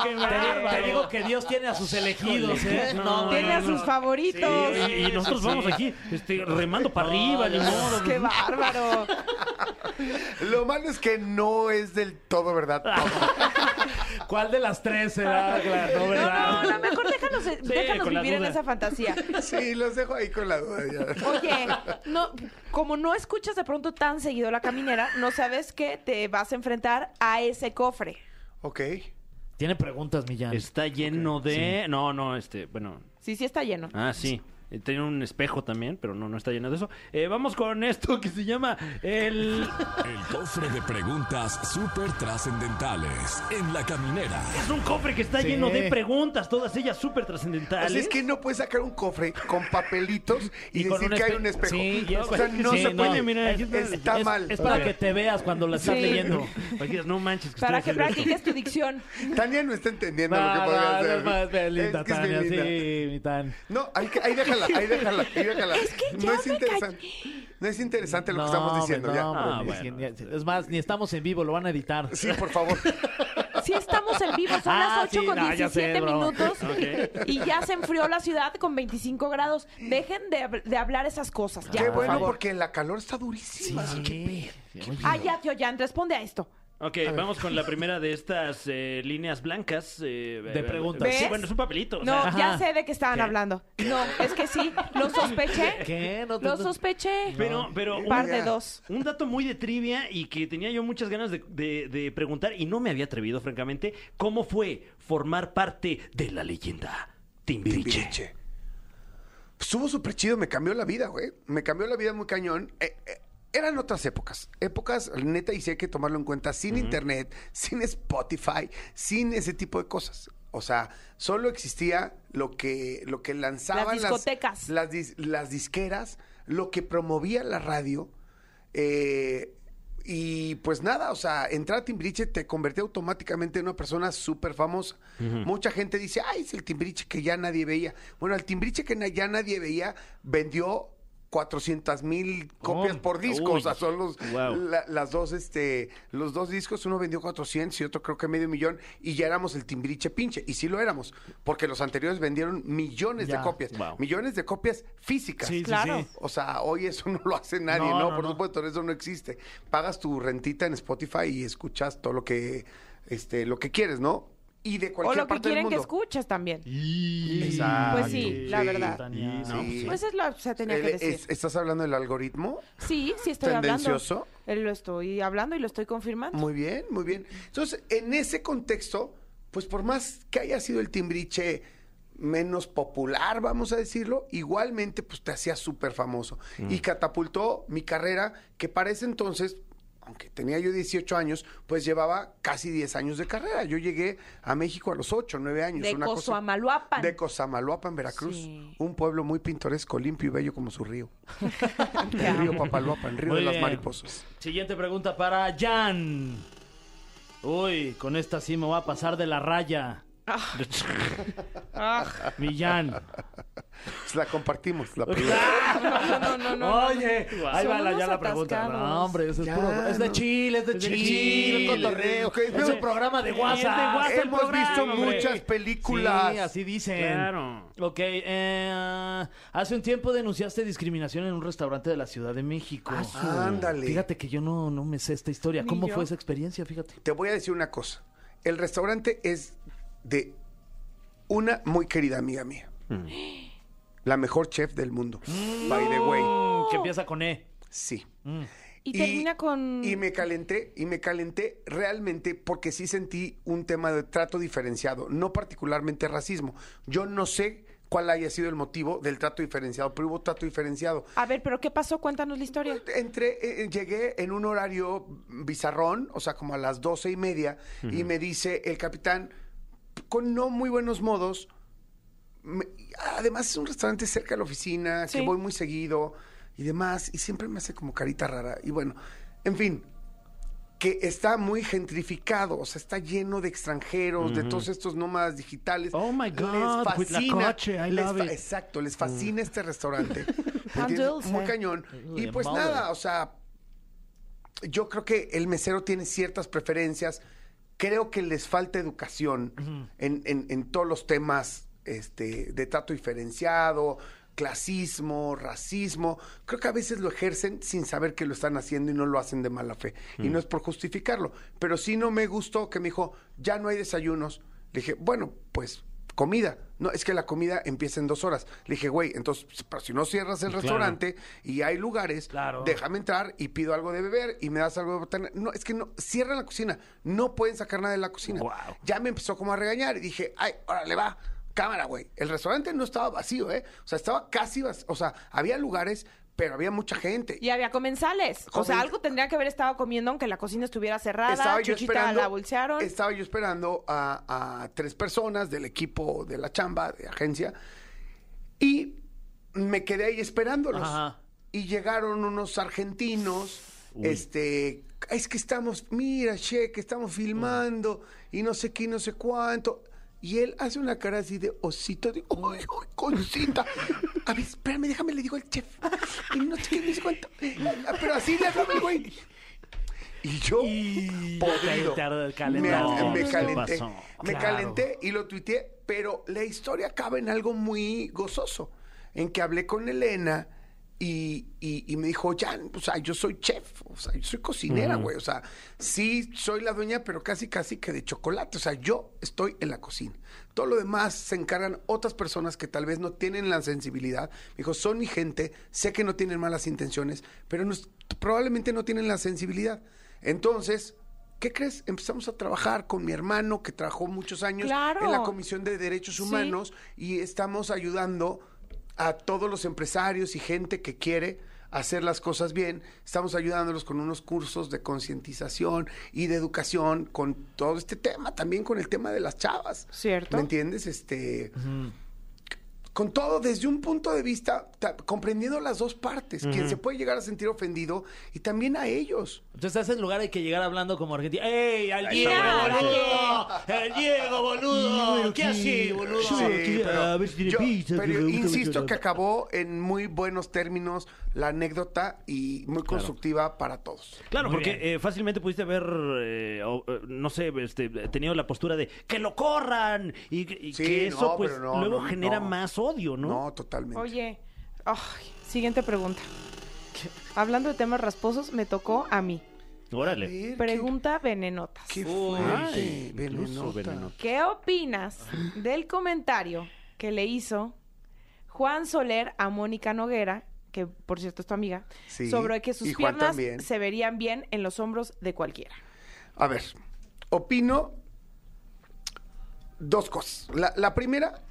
Speaker 3: qué
Speaker 4: te-. Te digo que Dios tiene a sus elegidos, ¿eh?
Speaker 3: No,
Speaker 2: Tiene a sus favoritos.
Speaker 3: Y, y nosotros
Speaker 4: sí,
Speaker 3: vamos
Speaker 4: sí.
Speaker 3: aquí este, remando para arriba, ni modo.
Speaker 2: ¡Qué bárbaro!
Speaker 5: Lo malo es que no es del todo verdad. todo.
Speaker 4: ¿Cuál de las tres será? Claro, no,
Speaker 2: No,
Speaker 4: ¿verdad?
Speaker 2: no, no, mejor déjanos, déjanos
Speaker 3: con la
Speaker 2: vivir en esa fantasía.
Speaker 5: Sí, los dejo ahí con la duda. ya.
Speaker 2: Oye, no, como no escuchas de pronto tan seguido la caminera, no sabes que te vas a enfrentar a ese cofre.
Speaker 5: Ok.
Speaker 4: Tiene preguntas, Millán.
Speaker 3: Está lleno de... No, no, este, bueno...
Speaker 2: Sí, sí está lleno.
Speaker 3: Ah, sí. Eh, Tiene un espejo también, pero no, no está lleno de eso. Eh, vamos con esto que se llama el...
Speaker 1: El cofre de preguntas súper trascendentales en la caminera.
Speaker 3: Es un cofre que está
Speaker 4: Sí.
Speaker 3: lleno de preguntas, todas ellas súper trascendentales.
Speaker 5: sea, es que no puedes sacar un cofre con papelitos y,
Speaker 4: Y con
Speaker 5: decir
Speaker 4: un
Speaker 5: que hay
Speaker 4: espe-
Speaker 5: un espejo.
Speaker 4: Sí, y es-
Speaker 5: o sea, no
Speaker 4: sí,
Speaker 5: se
Speaker 4: no.
Speaker 5: puede.
Speaker 3: Mira,
Speaker 5: Es-
Speaker 3: está.
Speaker 5: está
Speaker 4: es,
Speaker 5: mal.
Speaker 4: es para que te veas cuando la estás
Speaker 2: Sí.
Speaker 4: leyendo.
Speaker 3: Para que digas, no manches, que
Speaker 2: Para
Speaker 3: estoy
Speaker 2: que
Speaker 3: haciendo esto.
Speaker 2: practiques tu dicción.
Speaker 5: Tania no está entendiendo lo que
Speaker 4: No,
Speaker 5: podría
Speaker 4: no,
Speaker 5: hacer.
Speaker 4: es más bien linda,
Speaker 5: Es que es bien
Speaker 4: Tania,
Speaker 5: linda.
Speaker 4: sí, mi Tan.
Speaker 5: No, ahí, ahí déjala, ahí déjala, ahí déjala.
Speaker 2: que ya
Speaker 5: no es interesante. No es interesante lo que estamos diciendo ya.
Speaker 4: no,
Speaker 3: Ah, bueno.
Speaker 4: es que Es más, ni estamos en vivo, lo van a editar.
Speaker 5: Sí, por favor.
Speaker 2: Sí estamos en vivo, son
Speaker 4: Ah,
Speaker 2: las 8
Speaker 4: sí,
Speaker 2: con
Speaker 4: no, ya sé,
Speaker 2: 17
Speaker 4: bro.
Speaker 2: minutos y ya se enfrió la ciudad con 25 grados. Dejen de, de hablar esas cosas. Ya,
Speaker 5: Qué
Speaker 2: por
Speaker 5: bueno,
Speaker 2: favor.
Speaker 5: porque la calor está durísima.
Speaker 4: Oye,
Speaker 2: Ah, ya, tío Jan, responde a esto.
Speaker 3: Ok, vamos con la primera de estas eh, líneas blancas. eh,
Speaker 4: De
Speaker 3: eh,
Speaker 4: preguntas.
Speaker 3: sí,
Speaker 2: ¿Ves?
Speaker 3: bueno, es un papelito. o
Speaker 2: No,
Speaker 3: sea,
Speaker 2: ya sé de qué estaban
Speaker 3: ¿Qué?
Speaker 2: hablando. No, es que sí, lo sospeché.
Speaker 4: ¿Qué? No te-
Speaker 2: Lo sospeché.
Speaker 3: Pero, pero
Speaker 2: Un par de dos.
Speaker 3: Un dato muy de trivia y que tenía yo muchas ganas de, de- de preguntar y no me había atrevido, francamente. ¿Cómo fue formar parte de la leyenda Timbiriche?
Speaker 5: Timbiriche. Estuvo súper chido, me cambió la vida, güey. Me cambió la vida muy cañón. Eh, eh, eran otras épocas. Épocas, neta, y sí hay que tomarlo en cuenta, sin internet, sin Spotify, sin ese tipo de cosas. O sea, solo existía lo que, lo que lanzaban
Speaker 2: Las discotecas.
Speaker 5: las, dis- las disqueras, lo que promovía la radio. eh, y pues nada, o sea, entrar a Timbiriche te convertía automáticamente en una persona súper famosa. Mucha gente dice, ay, es el Timbiriche que ya nadie veía. Bueno, el Timbiriche que na- ya nadie veía vendió 400 mil copias
Speaker 3: Oh,
Speaker 5: por disco.
Speaker 3: uy,
Speaker 5: o sea, son los,
Speaker 3: wow.
Speaker 5: la- las dos, este, los dos discos. Uno vendió 400 y otro creo que medio millón. Y ya éramos el Timbiriche pinche. Y sí lo éramos. Porque los anteriores vendieron millones
Speaker 4: Ya,
Speaker 5: de copias.
Speaker 3: wow.
Speaker 5: Millones de copias físicas.
Speaker 4: Sí, sí,
Speaker 2: Claro.
Speaker 4: sí.
Speaker 5: O sea, hoy eso no lo hace nadie,
Speaker 4: No,
Speaker 5: ¿no?
Speaker 4: no,
Speaker 5: Por
Speaker 4: no.
Speaker 5: supuesto, eso no existe. Pagas tu rentita en Spotify y escuchas todo lo que, este, lo que quieres, ¿no? Y de
Speaker 2: O
Speaker 5: cualquier
Speaker 2: lo que
Speaker 5: parte del
Speaker 2: quieren que escuches también.
Speaker 5: Exacto.
Speaker 2: Pues sí, la verdad.
Speaker 3: No,
Speaker 5: Sí.
Speaker 2: Pues es lo que se tenía
Speaker 5: El-
Speaker 2: que decir.
Speaker 5: es- ¿Estás hablando del algoritmo?
Speaker 2: Sí, sí estoy
Speaker 5: ¿Tendencioso?
Speaker 2: hablando. Eh, Lo estoy hablando y lo estoy confirmando.
Speaker 5: Muy bien, muy bien. Entonces, en ese contexto, pues por más que haya sido el timbriche menos popular, vamos a decirlo, igualmente pues te hacía súper famoso. Y catapultó mi carrera, que para ese entonces, aunque tenía yo 18 años, pues llevaba casi 10 años de carrera. Yo llegué a México a los 8, 9 años.
Speaker 2: De
Speaker 5: una cosa-. De Cosamaloapan, Veracruz.
Speaker 2: Sí.
Speaker 5: Un pueblo muy pintoresco, limpio y bello como su río. El río. Papaloapan, río
Speaker 4: Muy
Speaker 5: de las mariposas.
Speaker 4: Siguiente pregunta para Jan. Uy, con esta sí me voy a pasar de la raya.
Speaker 2: Ah,
Speaker 4: Mi Jan.
Speaker 5: Pues la compartimos, la pregunta.
Speaker 2: no, no, no, no.
Speaker 4: Oye, ahí va la, ya la pregunta. No, hombre, eso es
Speaker 5: Ya,
Speaker 4: puro. Es de. Chile, es de Chile, cotorreo.
Speaker 5: es
Speaker 4: Es un programa de WhatsApp.
Speaker 3: Es de WhatsApp.
Speaker 5: Hemos
Speaker 3: programa,
Speaker 5: visto
Speaker 3: hombre.
Speaker 5: muchas películas.
Speaker 4: Sí, así dicen.
Speaker 3: Claro.
Speaker 4: Ok, eh, hace un tiempo denunciaste discriminación en un restaurante de la Ciudad de México.
Speaker 5: Ándale.
Speaker 4: Fíjate que yo no, no me sé esta historia.
Speaker 2: Ni
Speaker 4: ¿Cómo
Speaker 2: yo.
Speaker 4: fue esa experiencia? Fíjate.
Speaker 5: Te voy a decir una cosa. El restaurante es de una muy querida amiga mía. La mejor chef del mundo. By the way.
Speaker 4: Mm, que empieza con E.
Speaker 5: Sí.
Speaker 2: Y termina con...
Speaker 5: Y me calenté, y me calenté realmente porque sí sentí un tema de trato diferenciado, no particularmente racismo. Yo no sé cuál haya sido el motivo del trato diferenciado, pero hubo trato diferenciado.
Speaker 2: A ver, ¿pero qué pasó? Cuéntanos la historia.
Speaker 5: Entré, eh, llegué en un horario bizarrón, o sea, como a las doce y media, y me dice el capitán, con no muy buenos modos, me- además es un restaurante cerca de la oficina, que
Speaker 2: Sí.
Speaker 5: voy muy seguido y demás, y siempre me hace como carita rara. Y bueno, en fin, que está muy gentrificado, o sea, está lleno de extranjeros, de todos estos nómadas digitales.
Speaker 3: Oh, my
Speaker 5: Les
Speaker 3: God,
Speaker 5: fascina,
Speaker 3: I
Speaker 5: les
Speaker 3: love
Speaker 5: fa-
Speaker 3: it.
Speaker 5: Exacto, les fascina este restaurante. Muy cañón. Y pues nada, o sea, yo creo que el mesero tiene ciertas preferencias. Creo que les falta educación en, en- en todos los temas este, de trato diferenciado, clasismo, racismo. Creo que a veces lo ejercen sin saber que lo están haciendo y no lo hacen de mala fe. Y no es por justificarlo. Pero sí no me gustó que me dijo, ya no hay desayunos. Le dije, bueno, pues comida. No, es que la comida empieza en dos horas. Le dije, güey, entonces, pero si no cierras el
Speaker 4: Claro.
Speaker 5: restaurante y hay lugares,
Speaker 4: Claro.
Speaker 5: déjame entrar y pido algo de beber y me das algo de botanar. No, es que no, cierran la cocina. No pueden sacar nada de la cocina.
Speaker 3: Guau.
Speaker 5: Ya me empezó como a regañar y dije, ay, órale, va, cámara, güey. El restaurante no estaba vacío, ¿eh? O sea, estaba casi vacío. O sea, había lugares, pero había mucha gente.
Speaker 2: Y había comensales. O sea, algo tendría que haber estado comiendo aunque la cocina estuviera cerrada.
Speaker 5: estaba yo esperando,
Speaker 2: la bolsearon.
Speaker 5: estaba yo esperando a, a tres personas del equipo de la chamba, de agencia, y me quedé ahí esperándolos.
Speaker 4: Ajá.
Speaker 5: Y llegaron unos argentinos, este, es que estamos, mira, che, que estamos filmando, y no sé qué, no sé cuánto. Y él hace una cara así de osito, de, uy, uy, concita. A ver, espérame, déjame, le digo al chef. Y no sé qué, no sé cuánto. Pero así le hablaba el güey. Y yo, podrido.
Speaker 4: te
Speaker 5: Me, me
Speaker 4: ¿Qué
Speaker 5: calenté. Me
Speaker 4: Claro.
Speaker 5: calenté y lo tuiteé, pero la historia acaba en algo muy gozoso, en que hablé con Elena y, y- y me dijo, Jan, o sea, yo soy chef, o sea, yo soy cocinera, güey, o sea, sí soy la dueña, pero casi, casi que de chocolate, o sea, yo estoy en la cocina. Todo lo demás se encargan otras personas que tal vez no tienen la sensibilidad. Me dijo, son mi gente, sé que no tienen malas intenciones, pero no probablemente no tienen la sensibilidad. Entonces, ¿qué crees? Empezamos a trabajar con mi hermano, que trabajó muchos años
Speaker 2: Claro.
Speaker 5: en la Comisión de Derechos
Speaker 2: Sí.
Speaker 5: Humanos, y estamos ayudando a todos los empresarios y gente que quiere hacer las cosas bien. Estamos ayudándolos con unos cursos de concientización y de educación con todo este tema, también con el tema de las chavas.
Speaker 2: Cierto.
Speaker 5: ¿Me entiendes? Este con todo desde un punto de vista ta- comprendiendo las dos partes, quien se puede llegar a sentir ofendido y también a ellos.
Speaker 4: Entonces a ese lugar hay que llegar hablando como argentino. ¡Ey, al Diego,
Speaker 2: está,
Speaker 4: boludo! ¡El Diego, boludo! ¿Qué así, boludo?
Speaker 5: Sí,
Speaker 4: ¿Qué-
Speaker 5: pero,
Speaker 4: a ver si tiene
Speaker 5: yo-
Speaker 4: pizza,
Speaker 5: pero insisto que acabó en muy buenos términos la anécdota y muy constructiva para todos.
Speaker 3: Claro,
Speaker 4: Muy
Speaker 3: porque eh, fácilmente pudiste haber, eh, o, eh, no sé, este, tenido la postura de que lo corran y, que- y
Speaker 5: Sí,
Speaker 3: que eso
Speaker 5: no,
Speaker 3: pues
Speaker 5: no,
Speaker 3: luego
Speaker 5: no,
Speaker 3: genera
Speaker 5: no.
Speaker 3: más odio, ¿no?
Speaker 5: No, totalmente.
Speaker 2: Oye, siguiente pregunta. Hablando de temas rasposos, me tocó a mí.
Speaker 5: A
Speaker 3: Órale.
Speaker 5: ver,
Speaker 2: Pregunta venenotas.
Speaker 5: Qué, qué
Speaker 3: Uy,
Speaker 5: fuerte, venenota.
Speaker 3: venenota.
Speaker 2: ¿Qué opinas del comentario que le hizo Juan Soler a Mónica Noguera, que por cierto es tu amiga,
Speaker 5: Sí,
Speaker 2: sobre que sus piernas
Speaker 5: también.
Speaker 2: se verían bien en los hombros de cualquiera?
Speaker 5: A ver, opino dos cosas. La, la primera,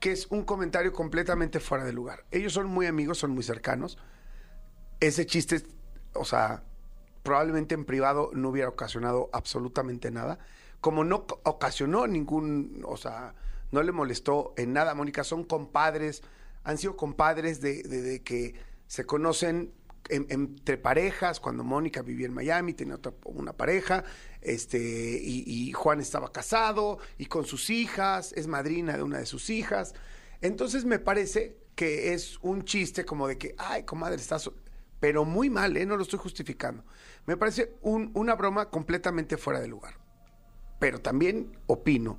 Speaker 5: que es un comentario completamente fuera de lugar. Ellos son muy amigos, son muy cercanos. Ese chiste, o sea, probablemente en privado no hubiera ocasionado absolutamente nada. Como no ocasionó ningún, o sea, no le molestó en nada. Mónica, son compadres, han sido compadres de- de que se conocen en- entre parejas, cuando Mónica vivía en Miami, tenía otra, una pareja, este, y, y Juan estaba casado y con sus hijas, es madrina de una de sus hijas. Entonces me parece que es un chiste como de que, ay, comadre, estás... Pero muy mal, ¿eh? No lo estoy justificando. Me parece un- una broma completamente fuera de lugar. Pero también opino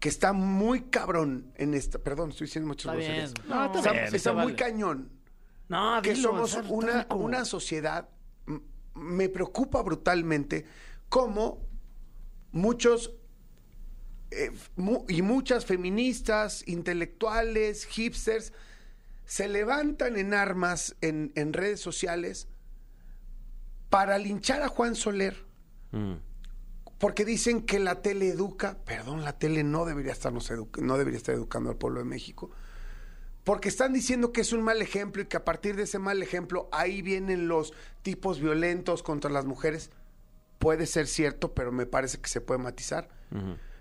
Speaker 5: que está muy cabrón en esta... Perdón, estoy diciendo muchas groserías.
Speaker 4: No, está
Speaker 5: Está,
Speaker 4: bien,
Speaker 5: está
Speaker 4: se
Speaker 5: muy
Speaker 4: vale.
Speaker 5: cañón
Speaker 3: No,
Speaker 5: que
Speaker 3: dilo,
Speaker 5: somos una, una sociedad, me preocupa brutalmente cómo muchos eh, mu- y muchas feministas, intelectuales, hipsters, se levantan en armas en, en redes sociales para linchar a Juan Soler.
Speaker 3: Mm.
Speaker 5: Porque dicen que la tele educa, perdón, la tele no debería estarnos edu- no debería estar educando al pueblo de México. Porque están diciendo que es un mal ejemplo y que a partir de ese mal ejemplo ahí vienen los tipos violentos contra las mujeres. Puede ser cierto, pero me parece que se puede matizar.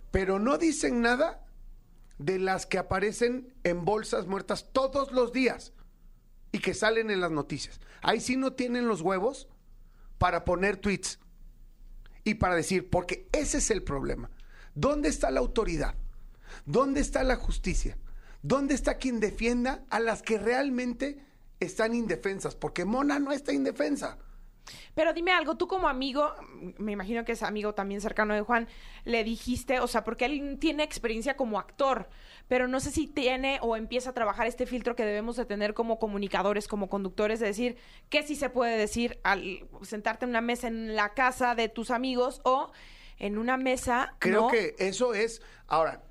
Speaker 5: Pero no dicen nada de las que aparecen en bolsas muertas todos los días y que salen en las noticias. Ahí sí no tienen los huevos para poner tweets y para decir, porque ese es el problema. ¿Dónde está la autoridad? ¿Dónde está la justicia? ¿Dónde está quien defienda a las que realmente están indefensas? Porque Mona no está indefensa.
Speaker 2: Pero dime algo, tú como amigo, me imagino que es amigo también cercano de Juan, le dijiste, o sea, porque él tiene experiencia como actor, pero no sé si tiene o empieza a trabajar este filtro que debemos de tener como comunicadores, como conductores, de decir qué sí se puede decir al sentarte en una mesa en la casa de tus amigos o en una mesa.
Speaker 5: Creo
Speaker 2: ¿no?
Speaker 5: que eso es. Ahora,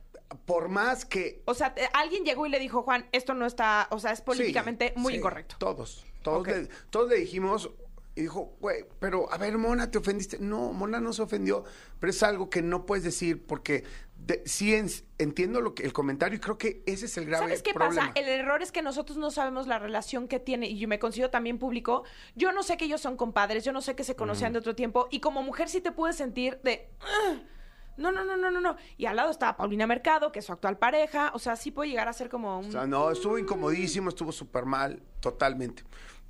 Speaker 5: por más que.
Speaker 2: O sea, te- alguien llegó y le dijo, Juan, esto no está, o sea, es políticamente
Speaker 5: Sí,
Speaker 2: muy
Speaker 5: sí,
Speaker 2: incorrecto.
Speaker 5: Todos. Todos,
Speaker 2: Ok.
Speaker 5: le, todos le dijimos. Y dijo, güey, pero a ver, Mona, ¿te ofendiste? No, Mona no se ofendió, pero es algo que no puedes decir porque de- sí en- entiendo lo que el comentario y creo que ese es el grave
Speaker 2: ¿Sabes qué
Speaker 5: problema.
Speaker 2: pasa? El error es que nosotros no sabemos la relación que tiene, y yo me considero también público. Yo no sé que ellos son compadres, yo no sé que se conocían de otro tiempo, y como mujer sí te puedes sentir de. "Ugh, No, no, no, no, no, no. Y al lado estaba Paulina Mercado, que es su actual pareja. O sea, sí puede llegar a ser como un.
Speaker 5: O sea, no, estuvo incomodísimo, estuvo súper mal, totalmente.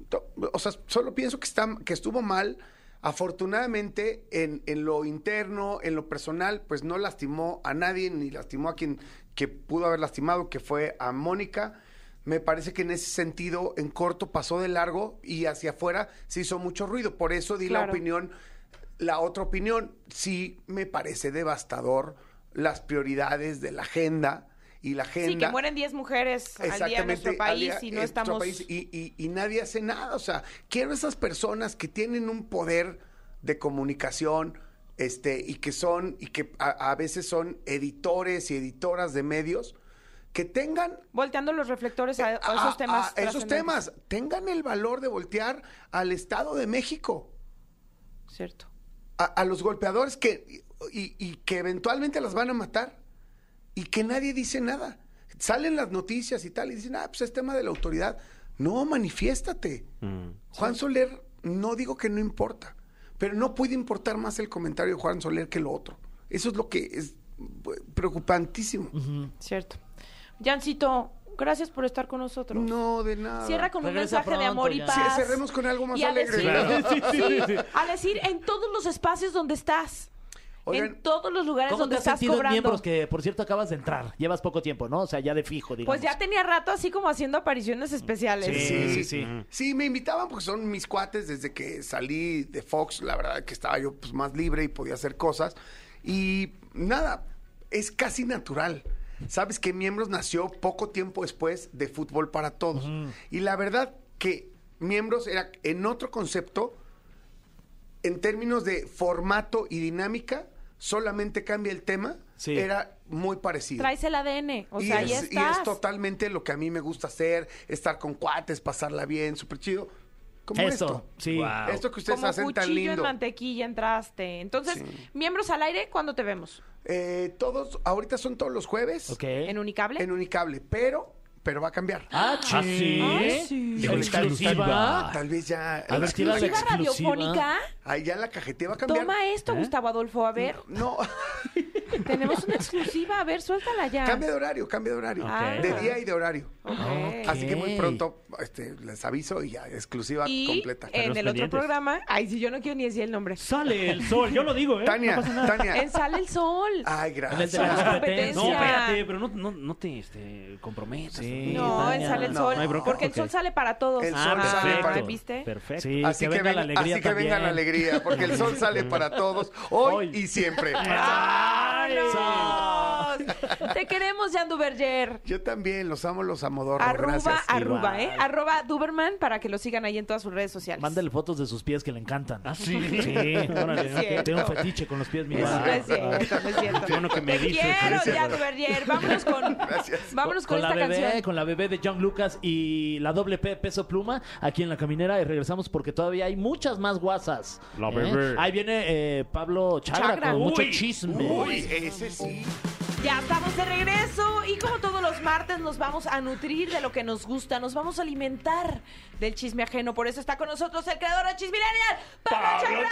Speaker 5: To- O sea, solo pienso que, está, que estuvo mal. Afortunadamente, en, en lo interno, en lo personal, pues no lastimó a nadie, ni lastimó a quien que pudo haber lastimado, que fue a Mónica. Me parece que en ese sentido, en corto, pasó de largo y hacia afuera se hizo mucho ruido. Por eso di la
Speaker 2: Claro.
Speaker 5: opinión, la otra opinión. Sí me parece devastador las prioridades de la agenda y la agenda.
Speaker 2: Sí, que mueren 10 mujeres al día en nuestro país
Speaker 5: día
Speaker 2: y no estamos.
Speaker 5: país y, y- y nadie hace nada. O sea, quiero esas personas que tienen un poder de comunicación este, y que son, y que a, a veces son editores y editoras de medios, que tengan
Speaker 2: Volteando los reflectores a, a
Speaker 5: a-
Speaker 2: esos temas.
Speaker 5: a esos temas, tengan el valor de voltear al Estado de México
Speaker 2: Cierto.
Speaker 5: A, a los golpeadores que y, y que eventualmente las van a matar y que nadie dice nada. Salen las noticias y tal y dicen, ah, pues es tema de la autoridad. No, manifiéstate. Juan Soler, no digo que no importa, pero no puede importar más el comentario de Juan Soler que lo otro. Eso es lo que es eh, preocupantísimo.
Speaker 2: Cierto. Jancito, gracias por estar con nosotros.
Speaker 5: No, de nada.
Speaker 2: Cierra con un mensaje de amor y
Speaker 4: ya.
Speaker 5: Sí,
Speaker 2: paz.
Speaker 5: cerremos con algo más
Speaker 2: Y a
Speaker 5: alegre.
Speaker 2: decir,
Speaker 5: ¿verdad?
Speaker 2: sí, a decir en todos los espacios donde estás.
Speaker 5: Oigan,
Speaker 2: en todos los lugares
Speaker 4: ¿Cómo
Speaker 2: donde
Speaker 4: te has
Speaker 2: estás
Speaker 4: sentido
Speaker 2: cobrando.
Speaker 4: miembros que, por cierto, acabas de entrar? Llevas poco tiempo, ¿no? O sea, ya de fijo, digamos.
Speaker 2: Pues ya tenía rato así como haciendo apariciones especiales.
Speaker 4: Sí,
Speaker 5: Sí,
Speaker 4: sí, sí.
Speaker 5: Sí, me invitaban porque son mis cuates desde que salí de Fox. La verdad que estaba yo pues, más libre y podía hacer cosas. Y nada, es casi natural. Sabes que Miembros nació poco tiempo después de Fútbol para Todos. Y la verdad que Miembros era en otro concepto, en términos de formato y dinámica, solamente cambia el tema.
Speaker 4: Sí.
Speaker 5: Era muy parecido.
Speaker 2: Traes el ADN. O
Speaker 5: y,
Speaker 2: sea, ahí
Speaker 5: es, y es totalmente lo que a mí me gusta hacer, estar con cuates, pasarla bien, súper chido. Como
Speaker 4: Eso,
Speaker 5: esto.
Speaker 4: sí.
Speaker 3: Wow.
Speaker 5: Esto que ustedes
Speaker 2: como
Speaker 5: hacen tan
Speaker 2: cuchillo en
Speaker 5: lindo.
Speaker 2: mantequilla entraste. Entonces,
Speaker 5: Sí.
Speaker 2: miembros al aire, ¿cuándo te vemos?
Speaker 5: Eh, todos, ahorita son todos los jueves
Speaker 4: Ok.
Speaker 2: ¿En Unicable?
Speaker 5: en Unicable, pero, pero va a cambiar.
Speaker 4: Ah,
Speaker 3: ¿Ah, sí?
Speaker 2: Sí.
Speaker 4: Exclusiva.
Speaker 5: Tal vez ya.
Speaker 4: A ver, tira la
Speaker 2: ¿Exclusiva
Speaker 4: exclusiva.
Speaker 2: radiofónica?
Speaker 5: Ahí ya la cajetilla va a cambiar.
Speaker 2: Toma esto, Gustavo Adolfo. A ver,
Speaker 5: No,
Speaker 2: tenemos una exclusiva. A ver, suéltala ya.
Speaker 5: cambia de horario, cambia de horario. De día y de horario. Así que muy pronto este, les aviso y ya, exclusiva
Speaker 2: Y
Speaker 5: completa.
Speaker 2: en el otro programa, ay, si yo no quiero ni decir el nombre.
Speaker 3: Sale el sol, yo lo digo, ¿eh?
Speaker 5: Tania,
Speaker 3: No pasa nada.
Speaker 5: Tania.
Speaker 2: En Sale el Sol.
Speaker 5: Ay,
Speaker 4: En el de
Speaker 5: gracias.
Speaker 4: la competencia.
Speaker 3: No, espérate, pero no, no, no te este, comprometas.
Speaker 4: Sí.
Speaker 2: no, en. Sale el Sol.
Speaker 5: no
Speaker 2: porque el sol sale para todos.
Speaker 5: El
Speaker 3: Ah,
Speaker 5: sol sale
Speaker 3: perfecto.
Speaker 5: para-
Speaker 2: ¿Viste?
Speaker 3: Perfecto.
Speaker 4: Sí,
Speaker 5: Así
Speaker 4: que,
Speaker 5: que,
Speaker 4: venga la alegría
Speaker 5: así que venga la alegría, porque el sol sale para todos, hoy,
Speaker 3: Hoy.
Speaker 5: y siempre.
Speaker 2: ¡Vámonos! Te queremos, Jan Duverger.
Speaker 5: Yo también, los amo, los amodorro,
Speaker 2: Arroba,
Speaker 5: gracias.
Speaker 2: arroba,
Speaker 4: Igual.
Speaker 2: ¿eh? Arroba Duberman para que lo sigan ahí en todas sus redes sociales.
Speaker 4: Mándale fotos de sus pies que le encantan.
Speaker 3: ¿Ah, sí?
Speaker 4: Sí, órale. Tengo un fetiche con los pies, mi guau.
Speaker 2: no es cierto, no es cierto.
Speaker 3: Qué bueno que me
Speaker 2: Te
Speaker 3: dices,
Speaker 2: quiero. Jan Duverger. Vámonos con,
Speaker 5: Gracias.
Speaker 2: vámonos con,
Speaker 4: con la
Speaker 2: esta
Speaker 4: bebé,
Speaker 2: canción.
Speaker 4: con la bebé de John Lucas y la doble P peso pluma aquí en la caminera y regresamos porque todavía hay muchas más guasas.
Speaker 3: La
Speaker 4: ¿eh?
Speaker 3: bebé.
Speaker 4: Ahí viene eh, Pablo Chagra,
Speaker 2: Chagra.
Speaker 4: con mucho chisme.
Speaker 5: Uy, ese sí.
Speaker 2: Ya estamos de regreso y como todos los martes nos vamos a nutrir de lo que nos gusta, nos vamos a alimentar del chisme ajeno. Por eso está con nosotros el creador de Chismilenial, Pablo Chagra.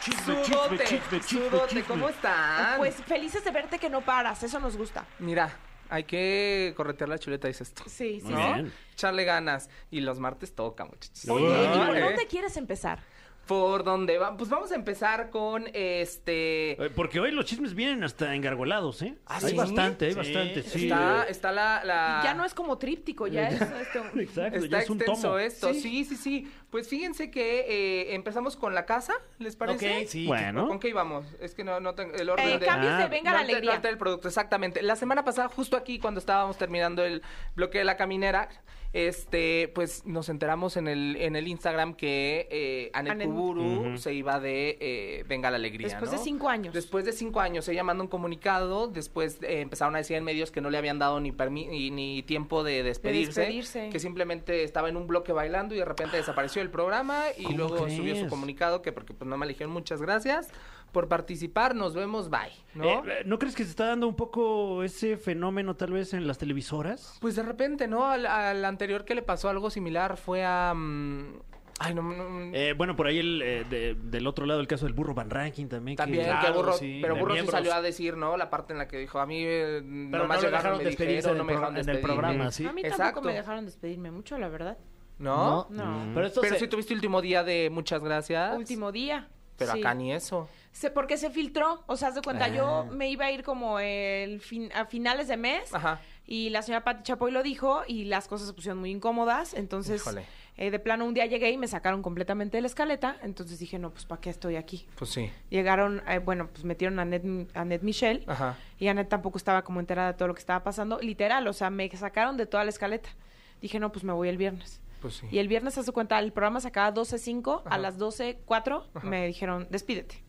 Speaker 3: Chisme,
Speaker 6: Sudote,
Speaker 3: chisme, chisme, chisme,
Speaker 6: sudote,
Speaker 3: chisme.
Speaker 6: ¿cómo están?
Speaker 2: Pues felices de verte que no paras, eso nos gusta.
Speaker 6: Mira, hay que corretear la chuleta, dices esto.
Speaker 2: Sí, sí.
Speaker 6: ¿No?
Speaker 3: bien.
Speaker 6: Echarle ganas. Y los martes toca, muchachos.
Speaker 2: Oye, ¿y por dónde quieres empezar?
Speaker 6: Por donde va. Pues vamos a empezar con este.
Speaker 3: Eh, Porque hoy los chismes vienen hasta engargolados, ¿eh?
Speaker 6: ¿Ah,
Speaker 3: hay
Speaker 6: sí?
Speaker 3: bastante, hay
Speaker 4: Sí.
Speaker 3: bastante, sí.
Speaker 6: Está, está la, la-
Speaker 2: Ya no es como tríptico, ya es esto.
Speaker 3: Exacto, ya
Speaker 6: Está
Speaker 3: es un
Speaker 6: extenso
Speaker 3: tomo.
Speaker 6: esto, sí. sí, sí, Pues fíjense que eh, empezamos con la casa, ¿les parece?
Speaker 4: Ok, sí.
Speaker 3: Bueno.
Speaker 6: ¿Con qué íbamos? Es que no, no tengo el orden
Speaker 2: Eh,
Speaker 6: de...
Speaker 2: cambios
Speaker 3: Ah,
Speaker 2: de Venga la Alegría.
Speaker 6: alter el producto, exactamente. La semana pasada, justo aquí, cuando estábamos terminando el bloque de la caminera, este, pues nos enteramos en el, en el Instagram que eh, Anet Kuburu se iba de eh, Venga la Alegría,
Speaker 2: Después
Speaker 6: ¿no?
Speaker 2: de cinco años.
Speaker 6: Después de cinco años, ella manda un comunicado, después eh, empezaron a decir en medios que no le habían dado ni, permi- ni, ni tiempo de despedirse,
Speaker 2: despedirse.
Speaker 6: que simplemente estaba en un bloque bailando y de repente desapareció el programa y
Speaker 3: ¿Cómo
Speaker 6: luego subió su comunicado que porque pues no me eligieron muchas gracias por participar, nos vemos, bye, ¿no?
Speaker 3: Eh, eh, ¿No crees que se está dando un poco ese fenómeno tal vez en las televisoras?
Speaker 6: Pues de repente, ¿no? Al, al anterior que le pasó algo similar fue a... mm, Ay, no, no,
Speaker 3: Eh, bueno, por ahí el, eh, de- del otro lado el caso del burro Van Ranking también. que-
Speaker 6: También,
Speaker 4: Claro,
Speaker 6: que Burro,
Speaker 4: sí,
Speaker 6: pero Burro sí salió a decir, ¿no? La parte en la que dijo, a mí eh,
Speaker 4: Pero
Speaker 6: nomás
Speaker 4: no
Speaker 6: llegaron,
Speaker 4: dejaron
Speaker 6: me dijeron, no
Speaker 4: el
Speaker 6: me dejaron
Speaker 4: en el programa, sí.
Speaker 2: A mí
Speaker 6: Exacto.
Speaker 2: tampoco me dejaron despedirme mucho, la verdad.
Speaker 6: ¿No?
Speaker 2: No.
Speaker 4: Pero esto
Speaker 6: Pero
Speaker 4: se-
Speaker 6: si tuviste último día de muchas gracias.
Speaker 2: Último día.
Speaker 6: Pero
Speaker 2: Sí.
Speaker 6: acá ni eso.
Speaker 2: Se- porque se filtró, o sea, haz de cuenta,
Speaker 6: Ah.
Speaker 2: yo me iba a ir como el fin, a finales de mes
Speaker 6: Ajá.
Speaker 2: y la señora Pati Chapoy lo dijo y las cosas se pusieron muy incómodas, entonces eh, de plano un día llegué y me sacaron completamente de la escaleta, entonces dije, no, pues ¿para qué estoy aquí?
Speaker 6: Pues sí.
Speaker 2: Llegaron, eh, bueno, pues metieron a Annette, a Annette Michelle
Speaker 6: Ajá.
Speaker 2: y Annette tampoco estaba como enterada de todo lo que estaba pasando, literal, o sea, me sacaron de toda la escaleta. Dije, no, pues me voy el viernes.
Speaker 6: Pues sí.
Speaker 2: Y el viernes, a su cuenta, el programa se acaba 12.05, a las 12.04 me dijeron, despídete.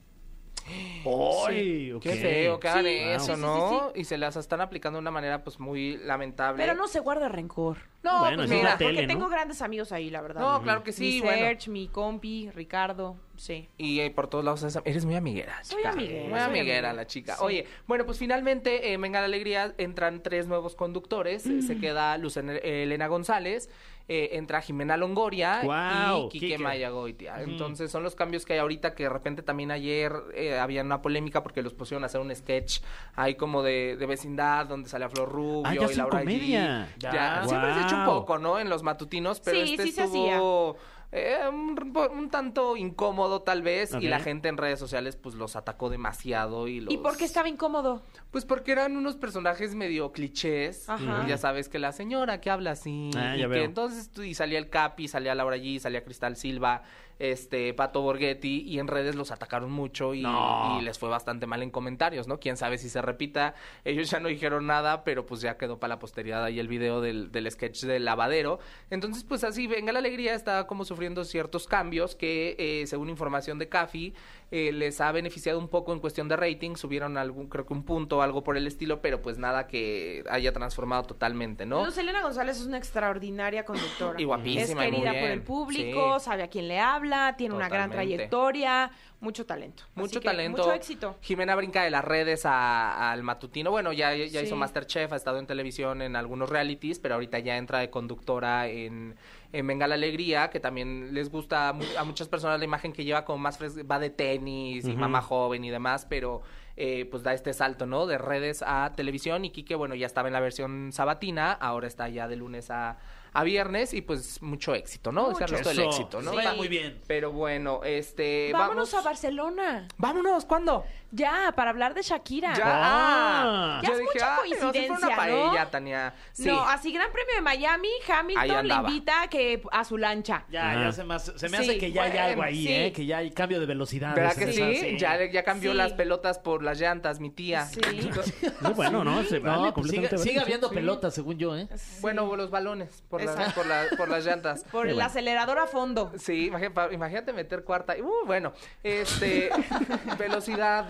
Speaker 3: ¡Ay!
Speaker 6: Qué feo que hagan
Speaker 2: Sí,
Speaker 6: eso,
Speaker 2: sí, sí,
Speaker 6: ¿no?
Speaker 2: sí,
Speaker 6: Y se las están aplicando de una manera pues muy lamentable.
Speaker 2: Pero no se guarda rencor.
Speaker 6: No,
Speaker 3: Bueno,
Speaker 6: pues
Speaker 3: la
Speaker 6: mira.
Speaker 3: tele.
Speaker 2: Porque
Speaker 3: ¿no?
Speaker 2: tengo grandes amigos ahí, la verdad.
Speaker 6: No, claro que sí,
Speaker 2: Mi
Speaker 6: bueno.
Speaker 2: Serge, mi compi, Ricardo, sí.
Speaker 6: Y eh, por todos lados esa- eres muy amiguera.
Speaker 2: Soy
Speaker 6: chica.
Speaker 2: amiguera,
Speaker 6: Muy
Speaker 2: soy
Speaker 6: amiguera
Speaker 2: amiguera.
Speaker 6: la chica.
Speaker 2: Sí.
Speaker 6: Oye, bueno, pues finalmente, eh, venga la alegría, entran tres nuevos conductores. Eh,
Speaker 2: Mm.
Speaker 6: Se queda Luz Elena González, eh, entra Jimena Longoria y Quique
Speaker 3: Quique.
Speaker 6: Mayagoitia. Entonces son los cambios que hay ahorita que de repente también ayer eh, había una polémica porque los pusieron a hacer un sketch ahí como de, de vecindad donde sale a Flor Rubio
Speaker 3: Ah, ya
Speaker 6: y Laura G.
Speaker 3: comedia.
Speaker 6: Ya, siempre se ha hecho un poco, ¿no? En los matutinos, pero
Speaker 2: Sí,
Speaker 6: este
Speaker 2: sí se
Speaker 6: estuvo eh, un, un tanto incómodo tal vez y la gente en redes sociales pues los atacó demasiado y los...
Speaker 2: ¿Y por qué estaba incómodo?
Speaker 6: Pues porque eran unos personajes medio clichés.
Speaker 2: Ajá.
Speaker 6: Y Ya sabes que la señora que habla así.
Speaker 3: Ah,
Speaker 6: y
Speaker 3: ya
Speaker 6: que
Speaker 3: veo.
Speaker 6: entonces y salía el Capi, salía Laura G, salía Cristal Silva, este Pato Borghetti y en redes los atacaron mucho y,
Speaker 3: No.
Speaker 6: y les fue bastante mal en comentarios, ¿no? Quién sabe si se repita. Ellos ya no dijeron nada, pero pues ya quedó para la posteridad ahí el video del, del sketch del lavadero. Entonces, pues así, venga la alegría, está como sufriendo ciertos cambios que, eh, según información de Cafi, eh, les ha beneficiado un poco en cuestión de rating, subieron algún, creo que un punto o algo por el estilo, pero pues nada que haya transformado totalmente, ¿no?
Speaker 2: Luz Elena González es una extraordinaria conductora.
Speaker 6: Y guapísima,
Speaker 2: Es
Speaker 6: y muy
Speaker 2: querida por el público,
Speaker 6: Sí.
Speaker 2: sabe a quién le habla, tiene una gran trayectoria, mucho talento.
Speaker 6: Mucho talento.
Speaker 2: Mucho éxito.
Speaker 6: Jimena brinca de las redes al matutino. Bueno, ya, ya
Speaker 2: Sí.
Speaker 6: hizo Masterchef, ha estado en televisión en algunos realities, pero ahorita ya entra de conductora en, en Venga la Alegría, que también les gusta a, mu- a muchas personas la imagen que lleva como más fresca, va de tenis y mamá joven y demás, pero eh, pues da este salto, ¿no? De redes a televisión y Quique, bueno, ya estaba en la versión sabatina, ahora está ya de lunes a, a viernes y pues mucho éxito, ¿no? O sea, el resto del éxito, ¿no?
Speaker 2: Sí.
Speaker 4: Vaya muy bien.
Speaker 6: Pero bueno, este...
Speaker 2: Vámonos
Speaker 6: vamos...
Speaker 2: a Barcelona.
Speaker 6: Vámonos, ¿cuándo?
Speaker 2: Ya, para hablar de Shakira.
Speaker 6: Ya,
Speaker 3: Ah.
Speaker 2: Ya
Speaker 6: Yo
Speaker 2: es
Speaker 6: dije,
Speaker 2: mucha
Speaker 6: "Ay, no, si fuera
Speaker 2: coincidencia,
Speaker 6: una paella,
Speaker 2: ¿no?
Speaker 6: Tania. Sí.
Speaker 2: No, así Gran Premio de Miami, Hamilton le invita a que a su lancha.
Speaker 4: Ya,
Speaker 3: Ajá.
Speaker 4: ya se me hace, se me
Speaker 2: Sí,
Speaker 4: hace que ya hay
Speaker 2: bueno,
Speaker 4: algo ahí,
Speaker 2: sí.
Speaker 4: ¿eh? Que ya hay cambio de velocidad.
Speaker 6: ¿Verdad que sí? Ya, ya cambió
Speaker 2: Sí.
Speaker 6: las pelotas por las llantas, mi tía.
Speaker 2: Sí.
Speaker 3: Muy bueno, ¿no? Se vale
Speaker 4: No, pues
Speaker 3: completamente
Speaker 4: sigue, sigue habiendo pelotas, según yo, ¿eh?
Speaker 6: Bueno, los balones por, las,
Speaker 2: Exacto.
Speaker 6: por, la- por las llantas.
Speaker 2: Por el acelerador a fondo.
Speaker 6: Sí, pa- imagínate meter cuarta. Uh, bueno, este,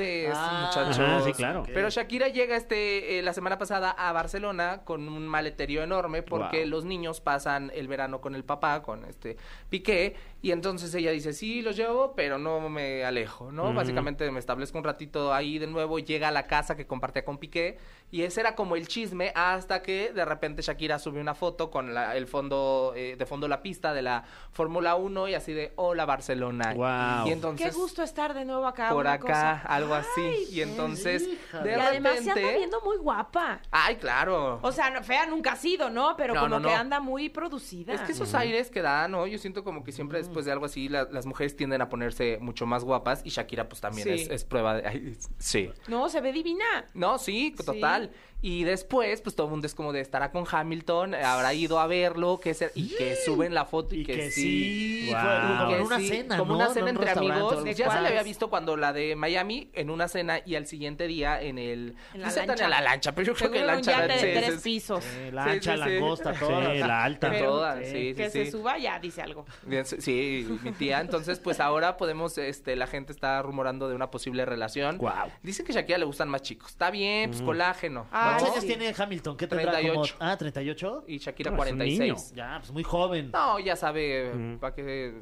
Speaker 6: velocidades,
Speaker 4: Ah,
Speaker 6: muchachos.
Speaker 3: ajá, sí, claro.
Speaker 6: Pero Shakira llega este eh, la semana pasada a Barcelona con un maleterío enorme porque
Speaker 3: Wow.
Speaker 6: los niños pasan el verano con el papá, con este Piqué, y entonces ella dice, sí, los llevo, pero no me alejo, ¿no? Básicamente me establezco un ratito ahí de nuevo, llega a la casa que compartía con Piqué, y ese era como el chisme hasta que de repente Shakira subió una foto con la- el fondo, eh, de fondo la pista de la Fórmula 1 y así de hola Barcelona.
Speaker 3: Guau.
Speaker 6: Y entonces
Speaker 2: Qué gusto estar de nuevo acá.
Speaker 6: por acá,
Speaker 2: cosa.
Speaker 6: algo así. Y entonces, de
Speaker 2: y además se anda viendo muy guapa.
Speaker 6: Ay, claro.
Speaker 2: O sea, no- fea nunca ha sido, ¿no? Pero
Speaker 6: No,
Speaker 2: como
Speaker 6: no,
Speaker 2: que
Speaker 6: no.
Speaker 2: anda muy producida.
Speaker 6: Es que esos aires que da, ¿no? Yo siento como que siempre después de algo así, la- las mujeres tienden a ponerse mucho más guapas y Shakira pues también
Speaker 2: Sí.
Speaker 6: es, es prueba de... ay, sí.
Speaker 2: No, se ve divina.
Speaker 6: No, sí, total. Y después, pues todo el mundo es como de estará con Hamilton, habrá ido a verlo, que se- y que suben la foto y,
Speaker 4: Y
Speaker 6: que,
Speaker 4: que
Speaker 6: sí.
Speaker 4: fue como
Speaker 6: Que
Speaker 4: una
Speaker 6: sí,
Speaker 4: cena,
Speaker 6: como
Speaker 4: ¿no?
Speaker 6: una cena entre amigos. Ya se le había visto cuando la de Miami en una cena y al siguiente día en el
Speaker 2: En la
Speaker 6: no sé,
Speaker 2: lancha.
Speaker 6: en la lancha, pero yo creo que en
Speaker 2: un
Speaker 6: lancha
Speaker 2: de
Speaker 6: sí,
Speaker 2: tres pisos.
Speaker 4: La
Speaker 6: sí,
Speaker 4: la
Speaker 6: sí.
Speaker 4: angosta,
Speaker 3: Sí,
Speaker 4: todas.
Speaker 3: la alta.
Speaker 2: Pero-
Speaker 4: sí,
Speaker 2: que
Speaker 6: sí,
Speaker 2: se suba ya dice algo.
Speaker 6: Sí, mi tía. Entonces, pues ahora podemos, este, la gente está rumorando de una posible relación.
Speaker 3: Guau.
Speaker 6: Dicen que Shakira le gustan más chicos. Está bien, pues colágeno.
Speaker 2: Ah.
Speaker 4: ¿Cuántos años tiene Hamilton? ¿Qué tendrá
Speaker 6: 38.
Speaker 4: como? Ah, 38.
Speaker 6: Y Shakira
Speaker 3: No, es un
Speaker 6: 46.
Speaker 4: Ya, pues muy joven.
Speaker 6: No, ya sabe para qué,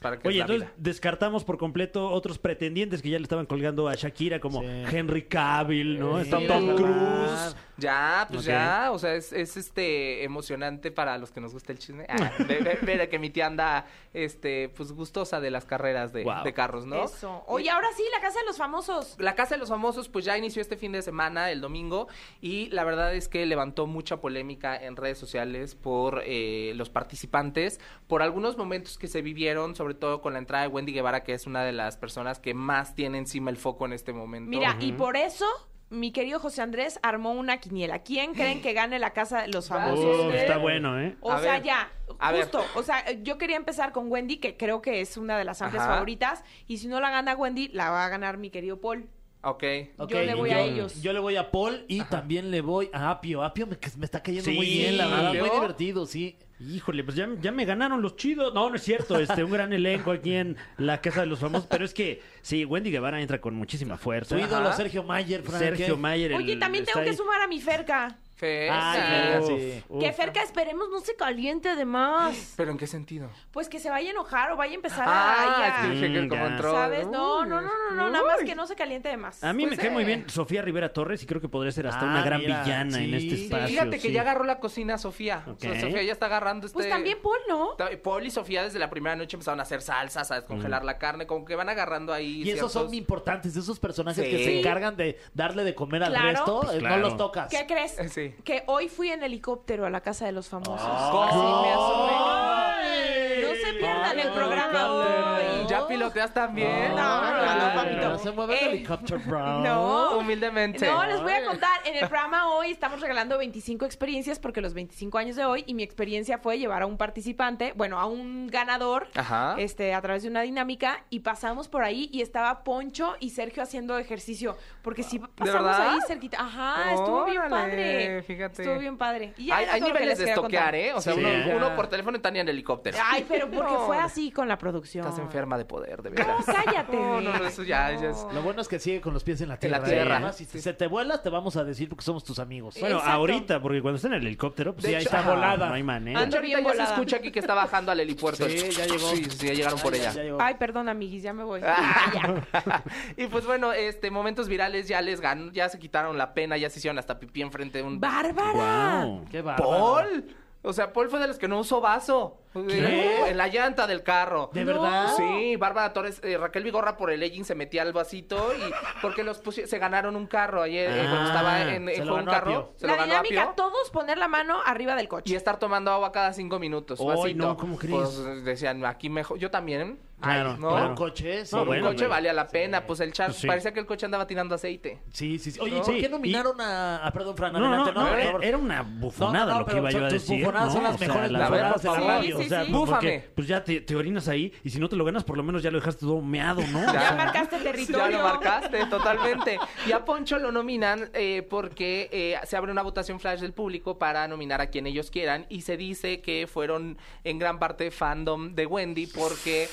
Speaker 6: para qué
Speaker 3: Oye, entonces
Speaker 6: vida.
Speaker 3: descartamos por completo otros pretendientes que ya le estaban colgando a Shakira, como
Speaker 4: Sí.
Speaker 3: Henry Cavill, ¿no?
Speaker 4: Sí,
Speaker 3: Está Tom. Cruise.
Speaker 6: Ya, pues ya, o sea, es, es, este emocionante para los que nos gusta el chisme. Ah, ver que mi tía anda este pues gustosa de las carreras de, de carros, ¿no?
Speaker 2: Eso. Oye, ahora sí, la casa de los famosos.
Speaker 6: La Casa de los Famosos pues ya inició este fin de semana, el domingo, y la verdad es que levantó mucha polémica en redes sociales por eh, los participantes, por algunos momentos que se vivieron, sobre todo con la entrada de Wendy Guevara, que es una de las personas que más tiene encima el foco en este momento.
Speaker 2: Mira, y por eso mi querido José Andrés armó una quiniela. ¿Quién creen que gane la casa de los famosos?
Speaker 3: Uf, está bueno, ¿eh?
Speaker 2: O
Speaker 6: A
Speaker 2: sea,
Speaker 6: ver,
Speaker 2: ya,
Speaker 6: ver.
Speaker 2: justo. O sea, yo quería empezar con Wendy, que creo que es una de las amplias
Speaker 6: Ajá.
Speaker 2: favoritas. Y si no la gana Wendy, la va a ganar mi querido Paul.
Speaker 6: Ok.
Speaker 4: Ok,
Speaker 2: Yo le voy a ellos.
Speaker 4: Yo le voy a Paul y también le voy a Apio. Apio me, me está cayendo
Speaker 3: Sí,
Speaker 4: muy bien, la verdad.
Speaker 6: Apio.
Speaker 4: Muy divertido, sí.
Speaker 3: Híjole, pues ya, ya me ganaron los chidos. No, no es cierto. Este, un gran elenco aquí en la Casa de los Famosos. Pero es que, sí, Wendy Guevara entra con muchísima fuerza.
Speaker 4: Tu ídolo. Sergio Mayer, Frank.
Speaker 3: Sergio. Mayer.
Speaker 2: Oye,
Speaker 3: el-
Speaker 2: también tengo que
Speaker 3: ahí.
Speaker 2: sumar a mi Ferca.
Speaker 6: Fer,
Speaker 4: Ay,
Speaker 6: sí.
Speaker 4: Ferca,
Speaker 3: Uf,
Speaker 4: sí.
Speaker 3: uf.
Speaker 2: Que Ferca, esperemos, no se caliente además.
Speaker 6: ¿Pero en qué sentido?
Speaker 2: Pues que se vaya a enojar o vaya a empezar
Speaker 6: Ah,
Speaker 2: a...
Speaker 6: es que dije que
Speaker 3: Mm,
Speaker 6: como
Speaker 3: ya.
Speaker 6: entró.
Speaker 2: ¿Sabes? No, no, no, no, nada más que no se caliente de más.
Speaker 3: A mí
Speaker 6: Pues,
Speaker 3: me cae muy bien Sofía Rivera Torres y creo que podría ser hasta
Speaker 4: Ah,
Speaker 3: una gran
Speaker 4: mira,
Speaker 3: villana en
Speaker 4: sí.
Speaker 3: este
Speaker 4: Sí,
Speaker 3: espacio.
Speaker 6: Fíjate que
Speaker 3: sí.
Speaker 6: ya agarró la cocina Sofía. O sea,
Speaker 3: Ok.
Speaker 6: Sofía ya está agarrando este...
Speaker 2: Pues también Paul, ¿no?
Speaker 6: Ta- Paul y Sofía desde la primera noche empezaron a hacer salsas, a descongelar la carne, como que van agarrando ahí.
Speaker 4: Y esos son
Speaker 6: ciertos-
Speaker 4: importantes, esos personajes
Speaker 6: Sí.
Speaker 4: que se encargan de darle de comer al
Speaker 2: Claro.
Speaker 4: resto,
Speaker 3: Pues
Speaker 4: eh,
Speaker 3: claro.
Speaker 4: no los tocas.
Speaker 2: ¿Qué crees?
Speaker 6: Eh, sí.
Speaker 2: Que hoy fui en helicóptero a la casa de los famosos.
Speaker 6: ¿Cómo?
Speaker 2: Sí, me asomé. No se pierdan el programa hoy.
Speaker 6: ¿Ya piloteas también?
Speaker 2: No, no, no, no, papito.
Speaker 4: No se mueve el
Speaker 2: Eh,
Speaker 4: helicóptero, bro.
Speaker 2: No.
Speaker 6: Humildemente.
Speaker 2: No, les voy a contar. En el programa hoy estamos regalando 25 experiencias porque los 25 años de hoy y mi experiencia fue llevar a un participante, bueno, a un ganador,
Speaker 6: Ajá.
Speaker 2: este, a través de una dinámica y pasamos por ahí y estaba Poncho y Sergio haciendo ejercicio porque si pasamos ahí cerquita. Ajá, estuvo bien padre.
Speaker 6: fíjate.
Speaker 2: Estuvo bien padre. Y ya
Speaker 6: hay hay niveles
Speaker 2: les
Speaker 6: de estoquear. ¿eh? O sea,
Speaker 3: Sí.
Speaker 6: uno,
Speaker 3: Ya.
Speaker 6: uno por teléfono y Tania en helicóptero.
Speaker 2: Ay, pero porque
Speaker 6: No.
Speaker 2: fue así con la producción.
Speaker 6: Estás enferma de poder, de
Speaker 2: No,
Speaker 6: veras.
Speaker 2: cállate.
Speaker 6: No, no, no, eso ya, ya es...
Speaker 4: Lo bueno es que sigue con los pies en la tierra.
Speaker 6: la tierra.
Speaker 4: ¿eh? Además, Si
Speaker 6: Sí.
Speaker 4: se te vuelas, te vamos a decir porque somos tus amigos.
Speaker 3: Bueno,
Speaker 2: Exacto.
Speaker 3: ahorita, porque cuando está en el helicóptero, pues
Speaker 6: De hecho-
Speaker 3: está
Speaker 6: Ajá.
Speaker 3: volada. No hay manera.
Speaker 2: Ando
Speaker 6: ahorita
Speaker 2: bien
Speaker 6: ya se escucha aquí que está bajando al helipuerto.
Speaker 4: Sí, ya llegó.
Speaker 6: Sí, sí, ya llegaron por
Speaker 4: Ya,
Speaker 6: ella.
Speaker 4: ya llegó.
Speaker 2: Ay, perdón, amiguis, ya me voy.
Speaker 6: Ah.
Speaker 2: Ya.
Speaker 6: y pues bueno, este momentos virales ya les ganó, ya se quitaron la pena, ya se hicieron hasta pipí enfrente de un
Speaker 2: ¡Bárbara!
Speaker 3: Wow.
Speaker 4: Qué bárbaro.
Speaker 6: Paul. O sea, Paul fue de los que no usó vaso. En la llanta del carro.
Speaker 4: ¿De verdad?
Speaker 6: Sí, Bárbara Torres, eh, Raquel Vigorra por el legging se metía al vasito y porque los pusi- se ganaron un carro ayer eh, cuando
Speaker 3: Ah,
Speaker 6: estaba en,
Speaker 4: lo
Speaker 6: fue un carro, se
Speaker 2: la
Speaker 6: lo ganó
Speaker 2: dinámica, todos poner la mano arriba del
Speaker 6: Y
Speaker 2: coche.
Speaker 6: estar tomando agua cada cinco minutos.
Speaker 3: Ay, no, ¿cómo crees?
Speaker 6: Pues decían, aquí mejor. Yo también.
Speaker 3: Claro,
Speaker 6: Ay, no.
Speaker 3: Claro.
Speaker 4: un coche, sí.
Speaker 3: No, bueno,
Speaker 6: un coche valía la pena. Pues el char,
Speaker 3: Pues sí.
Speaker 6: parecía que el coche andaba tirando aceite.
Speaker 4: Sí, sí, sí. Oye,
Speaker 6: ¿No?
Speaker 4: ¿por qué nominaron a, a- Perdón, Fran,
Speaker 3: No, no,
Speaker 4: adelante,
Speaker 3: no, era-
Speaker 4: favor.
Speaker 3: era una bufonada
Speaker 4: No, no,
Speaker 3: lo que iba yo a
Speaker 4: tus
Speaker 3: decir.
Speaker 4: bufonadas son
Speaker 3: ¿no?
Speaker 4: las
Speaker 3: O sea,
Speaker 4: mejores
Speaker 3: la
Speaker 4: bufonadas de la
Speaker 6: verdad,
Speaker 4: radio.
Speaker 2: Sí,
Speaker 3: O sea,
Speaker 2: sí.
Speaker 3: porque
Speaker 6: Búfame.
Speaker 3: pues ya te, te orinas ahí y si no te lo ganas, por lo menos ya lo dejaste todo meado, ¿no?
Speaker 2: Ya
Speaker 3: sea,
Speaker 2: marcaste
Speaker 6: Ya
Speaker 2: territorio.
Speaker 6: lo marcaste, totalmente. Y a Poncho lo nominan eh, porque eh, se abre una votación flash del público para nominar a quien ellos quieran y se dice que fueron en gran parte fandom de Wendy porque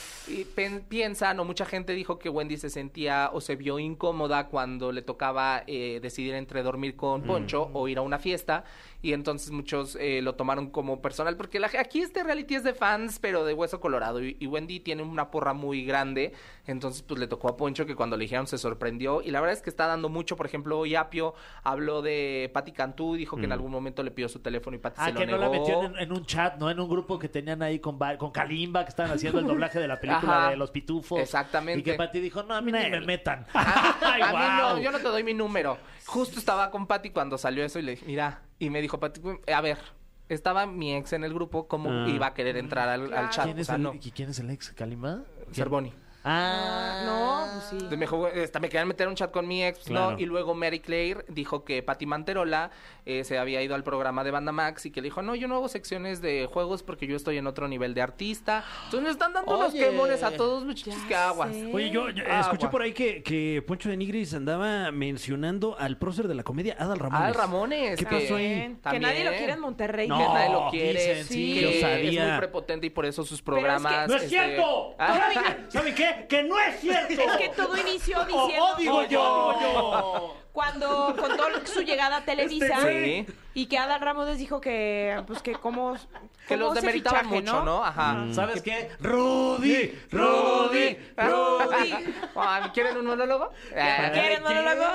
Speaker 6: piensan o mucha gente dijo que Wendy se sentía o se vio incómoda cuando le tocaba eh, decidir entre dormir con Poncho o ir a una fiesta y entonces muchos eh, lo tomaron como personal porque la, aquí este reality es de fans, pero de hueso colorado. Y, y Wendy tiene una porra muy grande. Entonces, pues le tocó a Poncho que cuando le dijeron se sorprendió. Y la verdad es que está dando mucho. Por ejemplo, hoy Apio habló de Patti Cantú. Dijo que en algún momento le pidió su teléfono y Patti
Speaker 4: Ah,
Speaker 6: se lo
Speaker 4: que no
Speaker 6: negó.
Speaker 4: la metió en, en un chat, ¿no? En un grupo que tenían ahí con, con Kalimba, que estaban haciendo el doblaje de la película
Speaker 6: Ajá.
Speaker 4: de Los Pitufos.
Speaker 6: Exactamente.
Speaker 4: Y que Pati dijo, no, a mí ni me metan.
Speaker 6: A mí no, yo no te doy mi número. Justo estaba con Patty cuando salió eso y le dije, mira, y me dijo Patty, a ver, estaba mi ex en el grupo, ¿cómo
Speaker 3: Ah.
Speaker 6: iba a querer entrar al, al chat?
Speaker 4: ¿Quién
Speaker 6: O
Speaker 4: es,
Speaker 6: sea,
Speaker 4: el,
Speaker 6: no.
Speaker 4: ¿y ¿Quién es el ex? ¿Quién?
Speaker 6: Cervoni.
Speaker 4: Ah,
Speaker 2: No, pues sí.
Speaker 6: Entonces me, dijo, hasta me querían meter un chat con mi ex, pues,
Speaker 3: Claro.
Speaker 6: no. Y luego Mary Claire dijo que Patty Manterola eh, se había ido al programa de Banda Max y que le dijo, no, yo no hago secciones de juegos porque yo estoy en otro nivel de artista. Entonces me están dando
Speaker 4: Oye.
Speaker 6: quemones a todos, muchachos, que aguas.
Speaker 2: sé.
Speaker 3: Oye, yo, yo
Speaker 6: Agua.
Speaker 3: escuché por ahí que, que Poncho de Nigris andaba mencionando al prócer de la comedia, Adal Ramones.
Speaker 6: Al Ramones.
Speaker 3: ¿Qué
Speaker 6: que-
Speaker 3: pasó ahí?
Speaker 2: Que nadie lo quiere en Monterrey.
Speaker 3: No,
Speaker 6: que nadie lo quiere,
Speaker 4: dicen, sí.
Speaker 6: que
Speaker 3: Qué
Speaker 6: es
Speaker 3: osadía.
Speaker 6: muy prepotente y por eso sus
Speaker 2: Pero es que-
Speaker 6: programas...
Speaker 4: ¡No es
Speaker 6: este,
Speaker 4: cierto!
Speaker 6: ah,
Speaker 4: ¿Saben qué? ¡Que no es cierto!
Speaker 2: Es que todo inició diciendo...
Speaker 4: o digo yo.
Speaker 2: Cuando contó su llegada a Televisa
Speaker 6: güey.
Speaker 2: y que Adal Ramos les dijo que, pues que cómo...
Speaker 6: que
Speaker 2: cómo
Speaker 6: los
Speaker 2: ese
Speaker 6: demeritaban
Speaker 2: fichaje,
Speaker 6: mucho, ¿no? Ajá.
Speaker 4: ¿Sabes qué? Rudy, Rudy,
Speaker 2: Rudy.
Speaker 6: Ah, ¿Quieren un monólogo? Ah.
Speaker 2: ¿Quieren monólogo?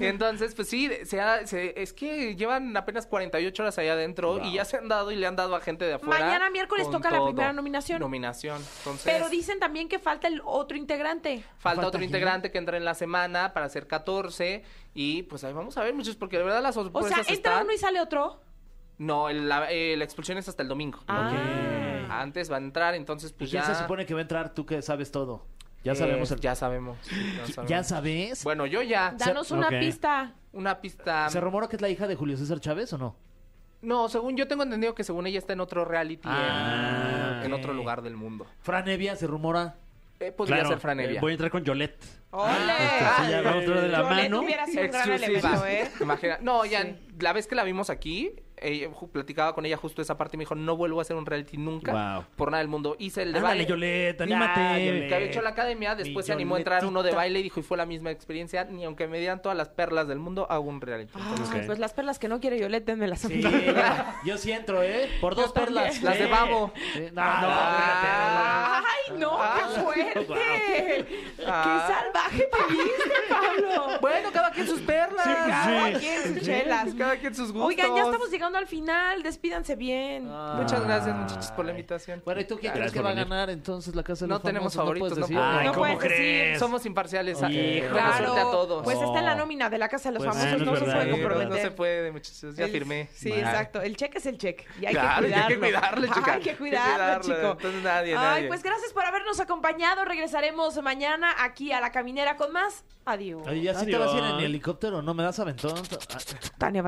Speaker 6: Entonces, pues sí, se ha- se- es que llevan apenas 48 horas allá adentro y ya se han dado y le han dado a gente de afuera.
Speaker 2: Mañana miércoles
Speaker 6: con
Speaker 2: toca la primera nominación.
Speaker 6: Nominación. Entonces,
Speaker 2: Pero dicen también que falta el otro integrante.
Speaker 6: falta otro
Speaker 4: ¿Falta
Speaker 6: integrante que entra en la semana para hacer 14 y pues ahí vamos a ver muchos porque de verdad las
Speaker 2: O
Speaker 6: sorpresas
Speaker 2: sea, entra
Speaker 6: están...
Speaker 2: uno y sale otro.
Speaker 6: No, el- la, eh, la expulsión es hasta el domingo.
Speaker 2: Ah.
Speaker 6: Antes va a entrar, entonces
Speaker 4: ¿Y
Speaker 6: pues
Speaker 4: quién
Speaker 6: ya...
Speaker 4: se supone que va a entrar? Tú que sabes todo. Ya
Speaker 6: Eh,
Speaker 4: sabemos el...
Speaker 6: Ya sabemos. ya sabemos.
Speaker 4: ¿Ya sabes?
Speaker 6: Bueno, yo ya.
Speaker 2: Danos una
Speaker 3: ok.
Speaker 2: pista.
Speaker 6: Una pista...
Speaker 4: ¿Se rumora que es la hija de Julio César Chávez o no?
Speaker 6: No, según yo tengo entendido que según ella está en otro reality
Speaker 4: Ah,
Speaker 6: en, en
Speaker 4: ok.
Speaker 6: otro lugar del mundo.
Speaker 4: Fran Evia se rumora.
Speaker 6: Eh, podría
Speaker 3: Claro,
Speaker 6: ser Franevia.
Speaker 3: eh, voy a entrar con Yolette.
Speaker 2: ¡Ole!
Speaker 3: sí, ya vamos a traer de la
Speaker 2: Yolette
Speaker 3: mano.
Speaker 2: hubiera sido un gran elemento, ¿eh?
Speaker 6: Imagina. No, ya la vez que la vimos aquí, ella, ju- platicaba con ella justo esa parte y me dijo, no vuelvo a hacer un reality nunca
Speaker 3: Wow.
Speaker 6: por nada del mundo. Hice el de
Speaker 3: Ándale,
Speaker 6: baile.
Speaker 3: Yolette, anímate.
Speaker 4: Ya, Yolette.
Speaker 6: que había hecho la academia, después se animó a entrar uno de baile y dijo, y fue la misma experiencia, ni aunque me dieran todas las perlas del mundo, hago un reality.
Speaker 2: Ay, Pues las perlas que no quiere Yolette, denmelas a mí.
Speaker 4: Sí, yo sí entro, ¿eh? Por dos perlas.
Speaker 6: Las de
Speaker 4: Sí.
Speaker 6: babo.
Speaker 4: Sí, No, no,
Speaker 6: Ah.
Speaker 2: ¡Ay, no! ¡Qué fuerte!
Speaker 6: Ah.
Speaker 2: ¡Qué salvaje te viste, Pablo!
Speaker 6: Bueno, cada quien sus perlas.
Speaker 2: Cada quien sus chelas.
Speaker 6: Cada quien sus gustos.
Speaker 2: Oigan, ya estamos llegando al final. Despídanse bien.
Speaker 6: Muchas gracias, muchachos, por la invitación.
Speaker 4: Bueno, ¿y tú quién crees que va a ganar entonces la Casa de
Speaker 6: No
Speaker 4: los
Speaker 6: tenemos
Speaker 4: Famosos?
Speaker 6: favoritos,
Speaker 4: puedes
Speaker 6: no
Speaker 4: decir?
Speaker 6: puedo.
Speaker 3: Ay,
Speaker 2: No
Speaker 3: ¿cómo
Speaker 2: puedes decir.
Speaker 3: crees?
Speaker 6: Somos imparciales.
Speaker 3: Hijo.
Speaker 2: Claro.
Speaker 6: a todos.
Speaker 2: Pues está en la nómina de la Casa de los
Speaker 4: Pues,
Speaker 2: Famosos. no se puede comprometer.
Speaker 6: no se puede, muchachos. Ya
Speaker 2: El-
Speaker 6: firmé.
Speaker 2: Sí,
Speaker 6: Ay.
Speaker 2: exacto. El cheque es el cheque. Y hay
Speaker 6: Claro,
Speaker 2: que
Speaker 6: y hay
Speaker 2: cuidarlo.
Speaker 6: que cuidarlo, chica.
Speaker 2: Hay que cuidarlo,
Speaker 6: cuidarlo.
Speaker 2: chico.
Speaker 6: Entonces, nadie,
Speaker 2: Ay,
Speaker 6: nadie.
Speaker 2: pues gracias por habernos acompañado. Regresaremos mañana aquí a La Caminera con más. Adiós.
Speaker 4: Oye, ¿ya sí te vas a ir en helicóptero? ¿No me das aventón? Ah,
Speaker 2: Tania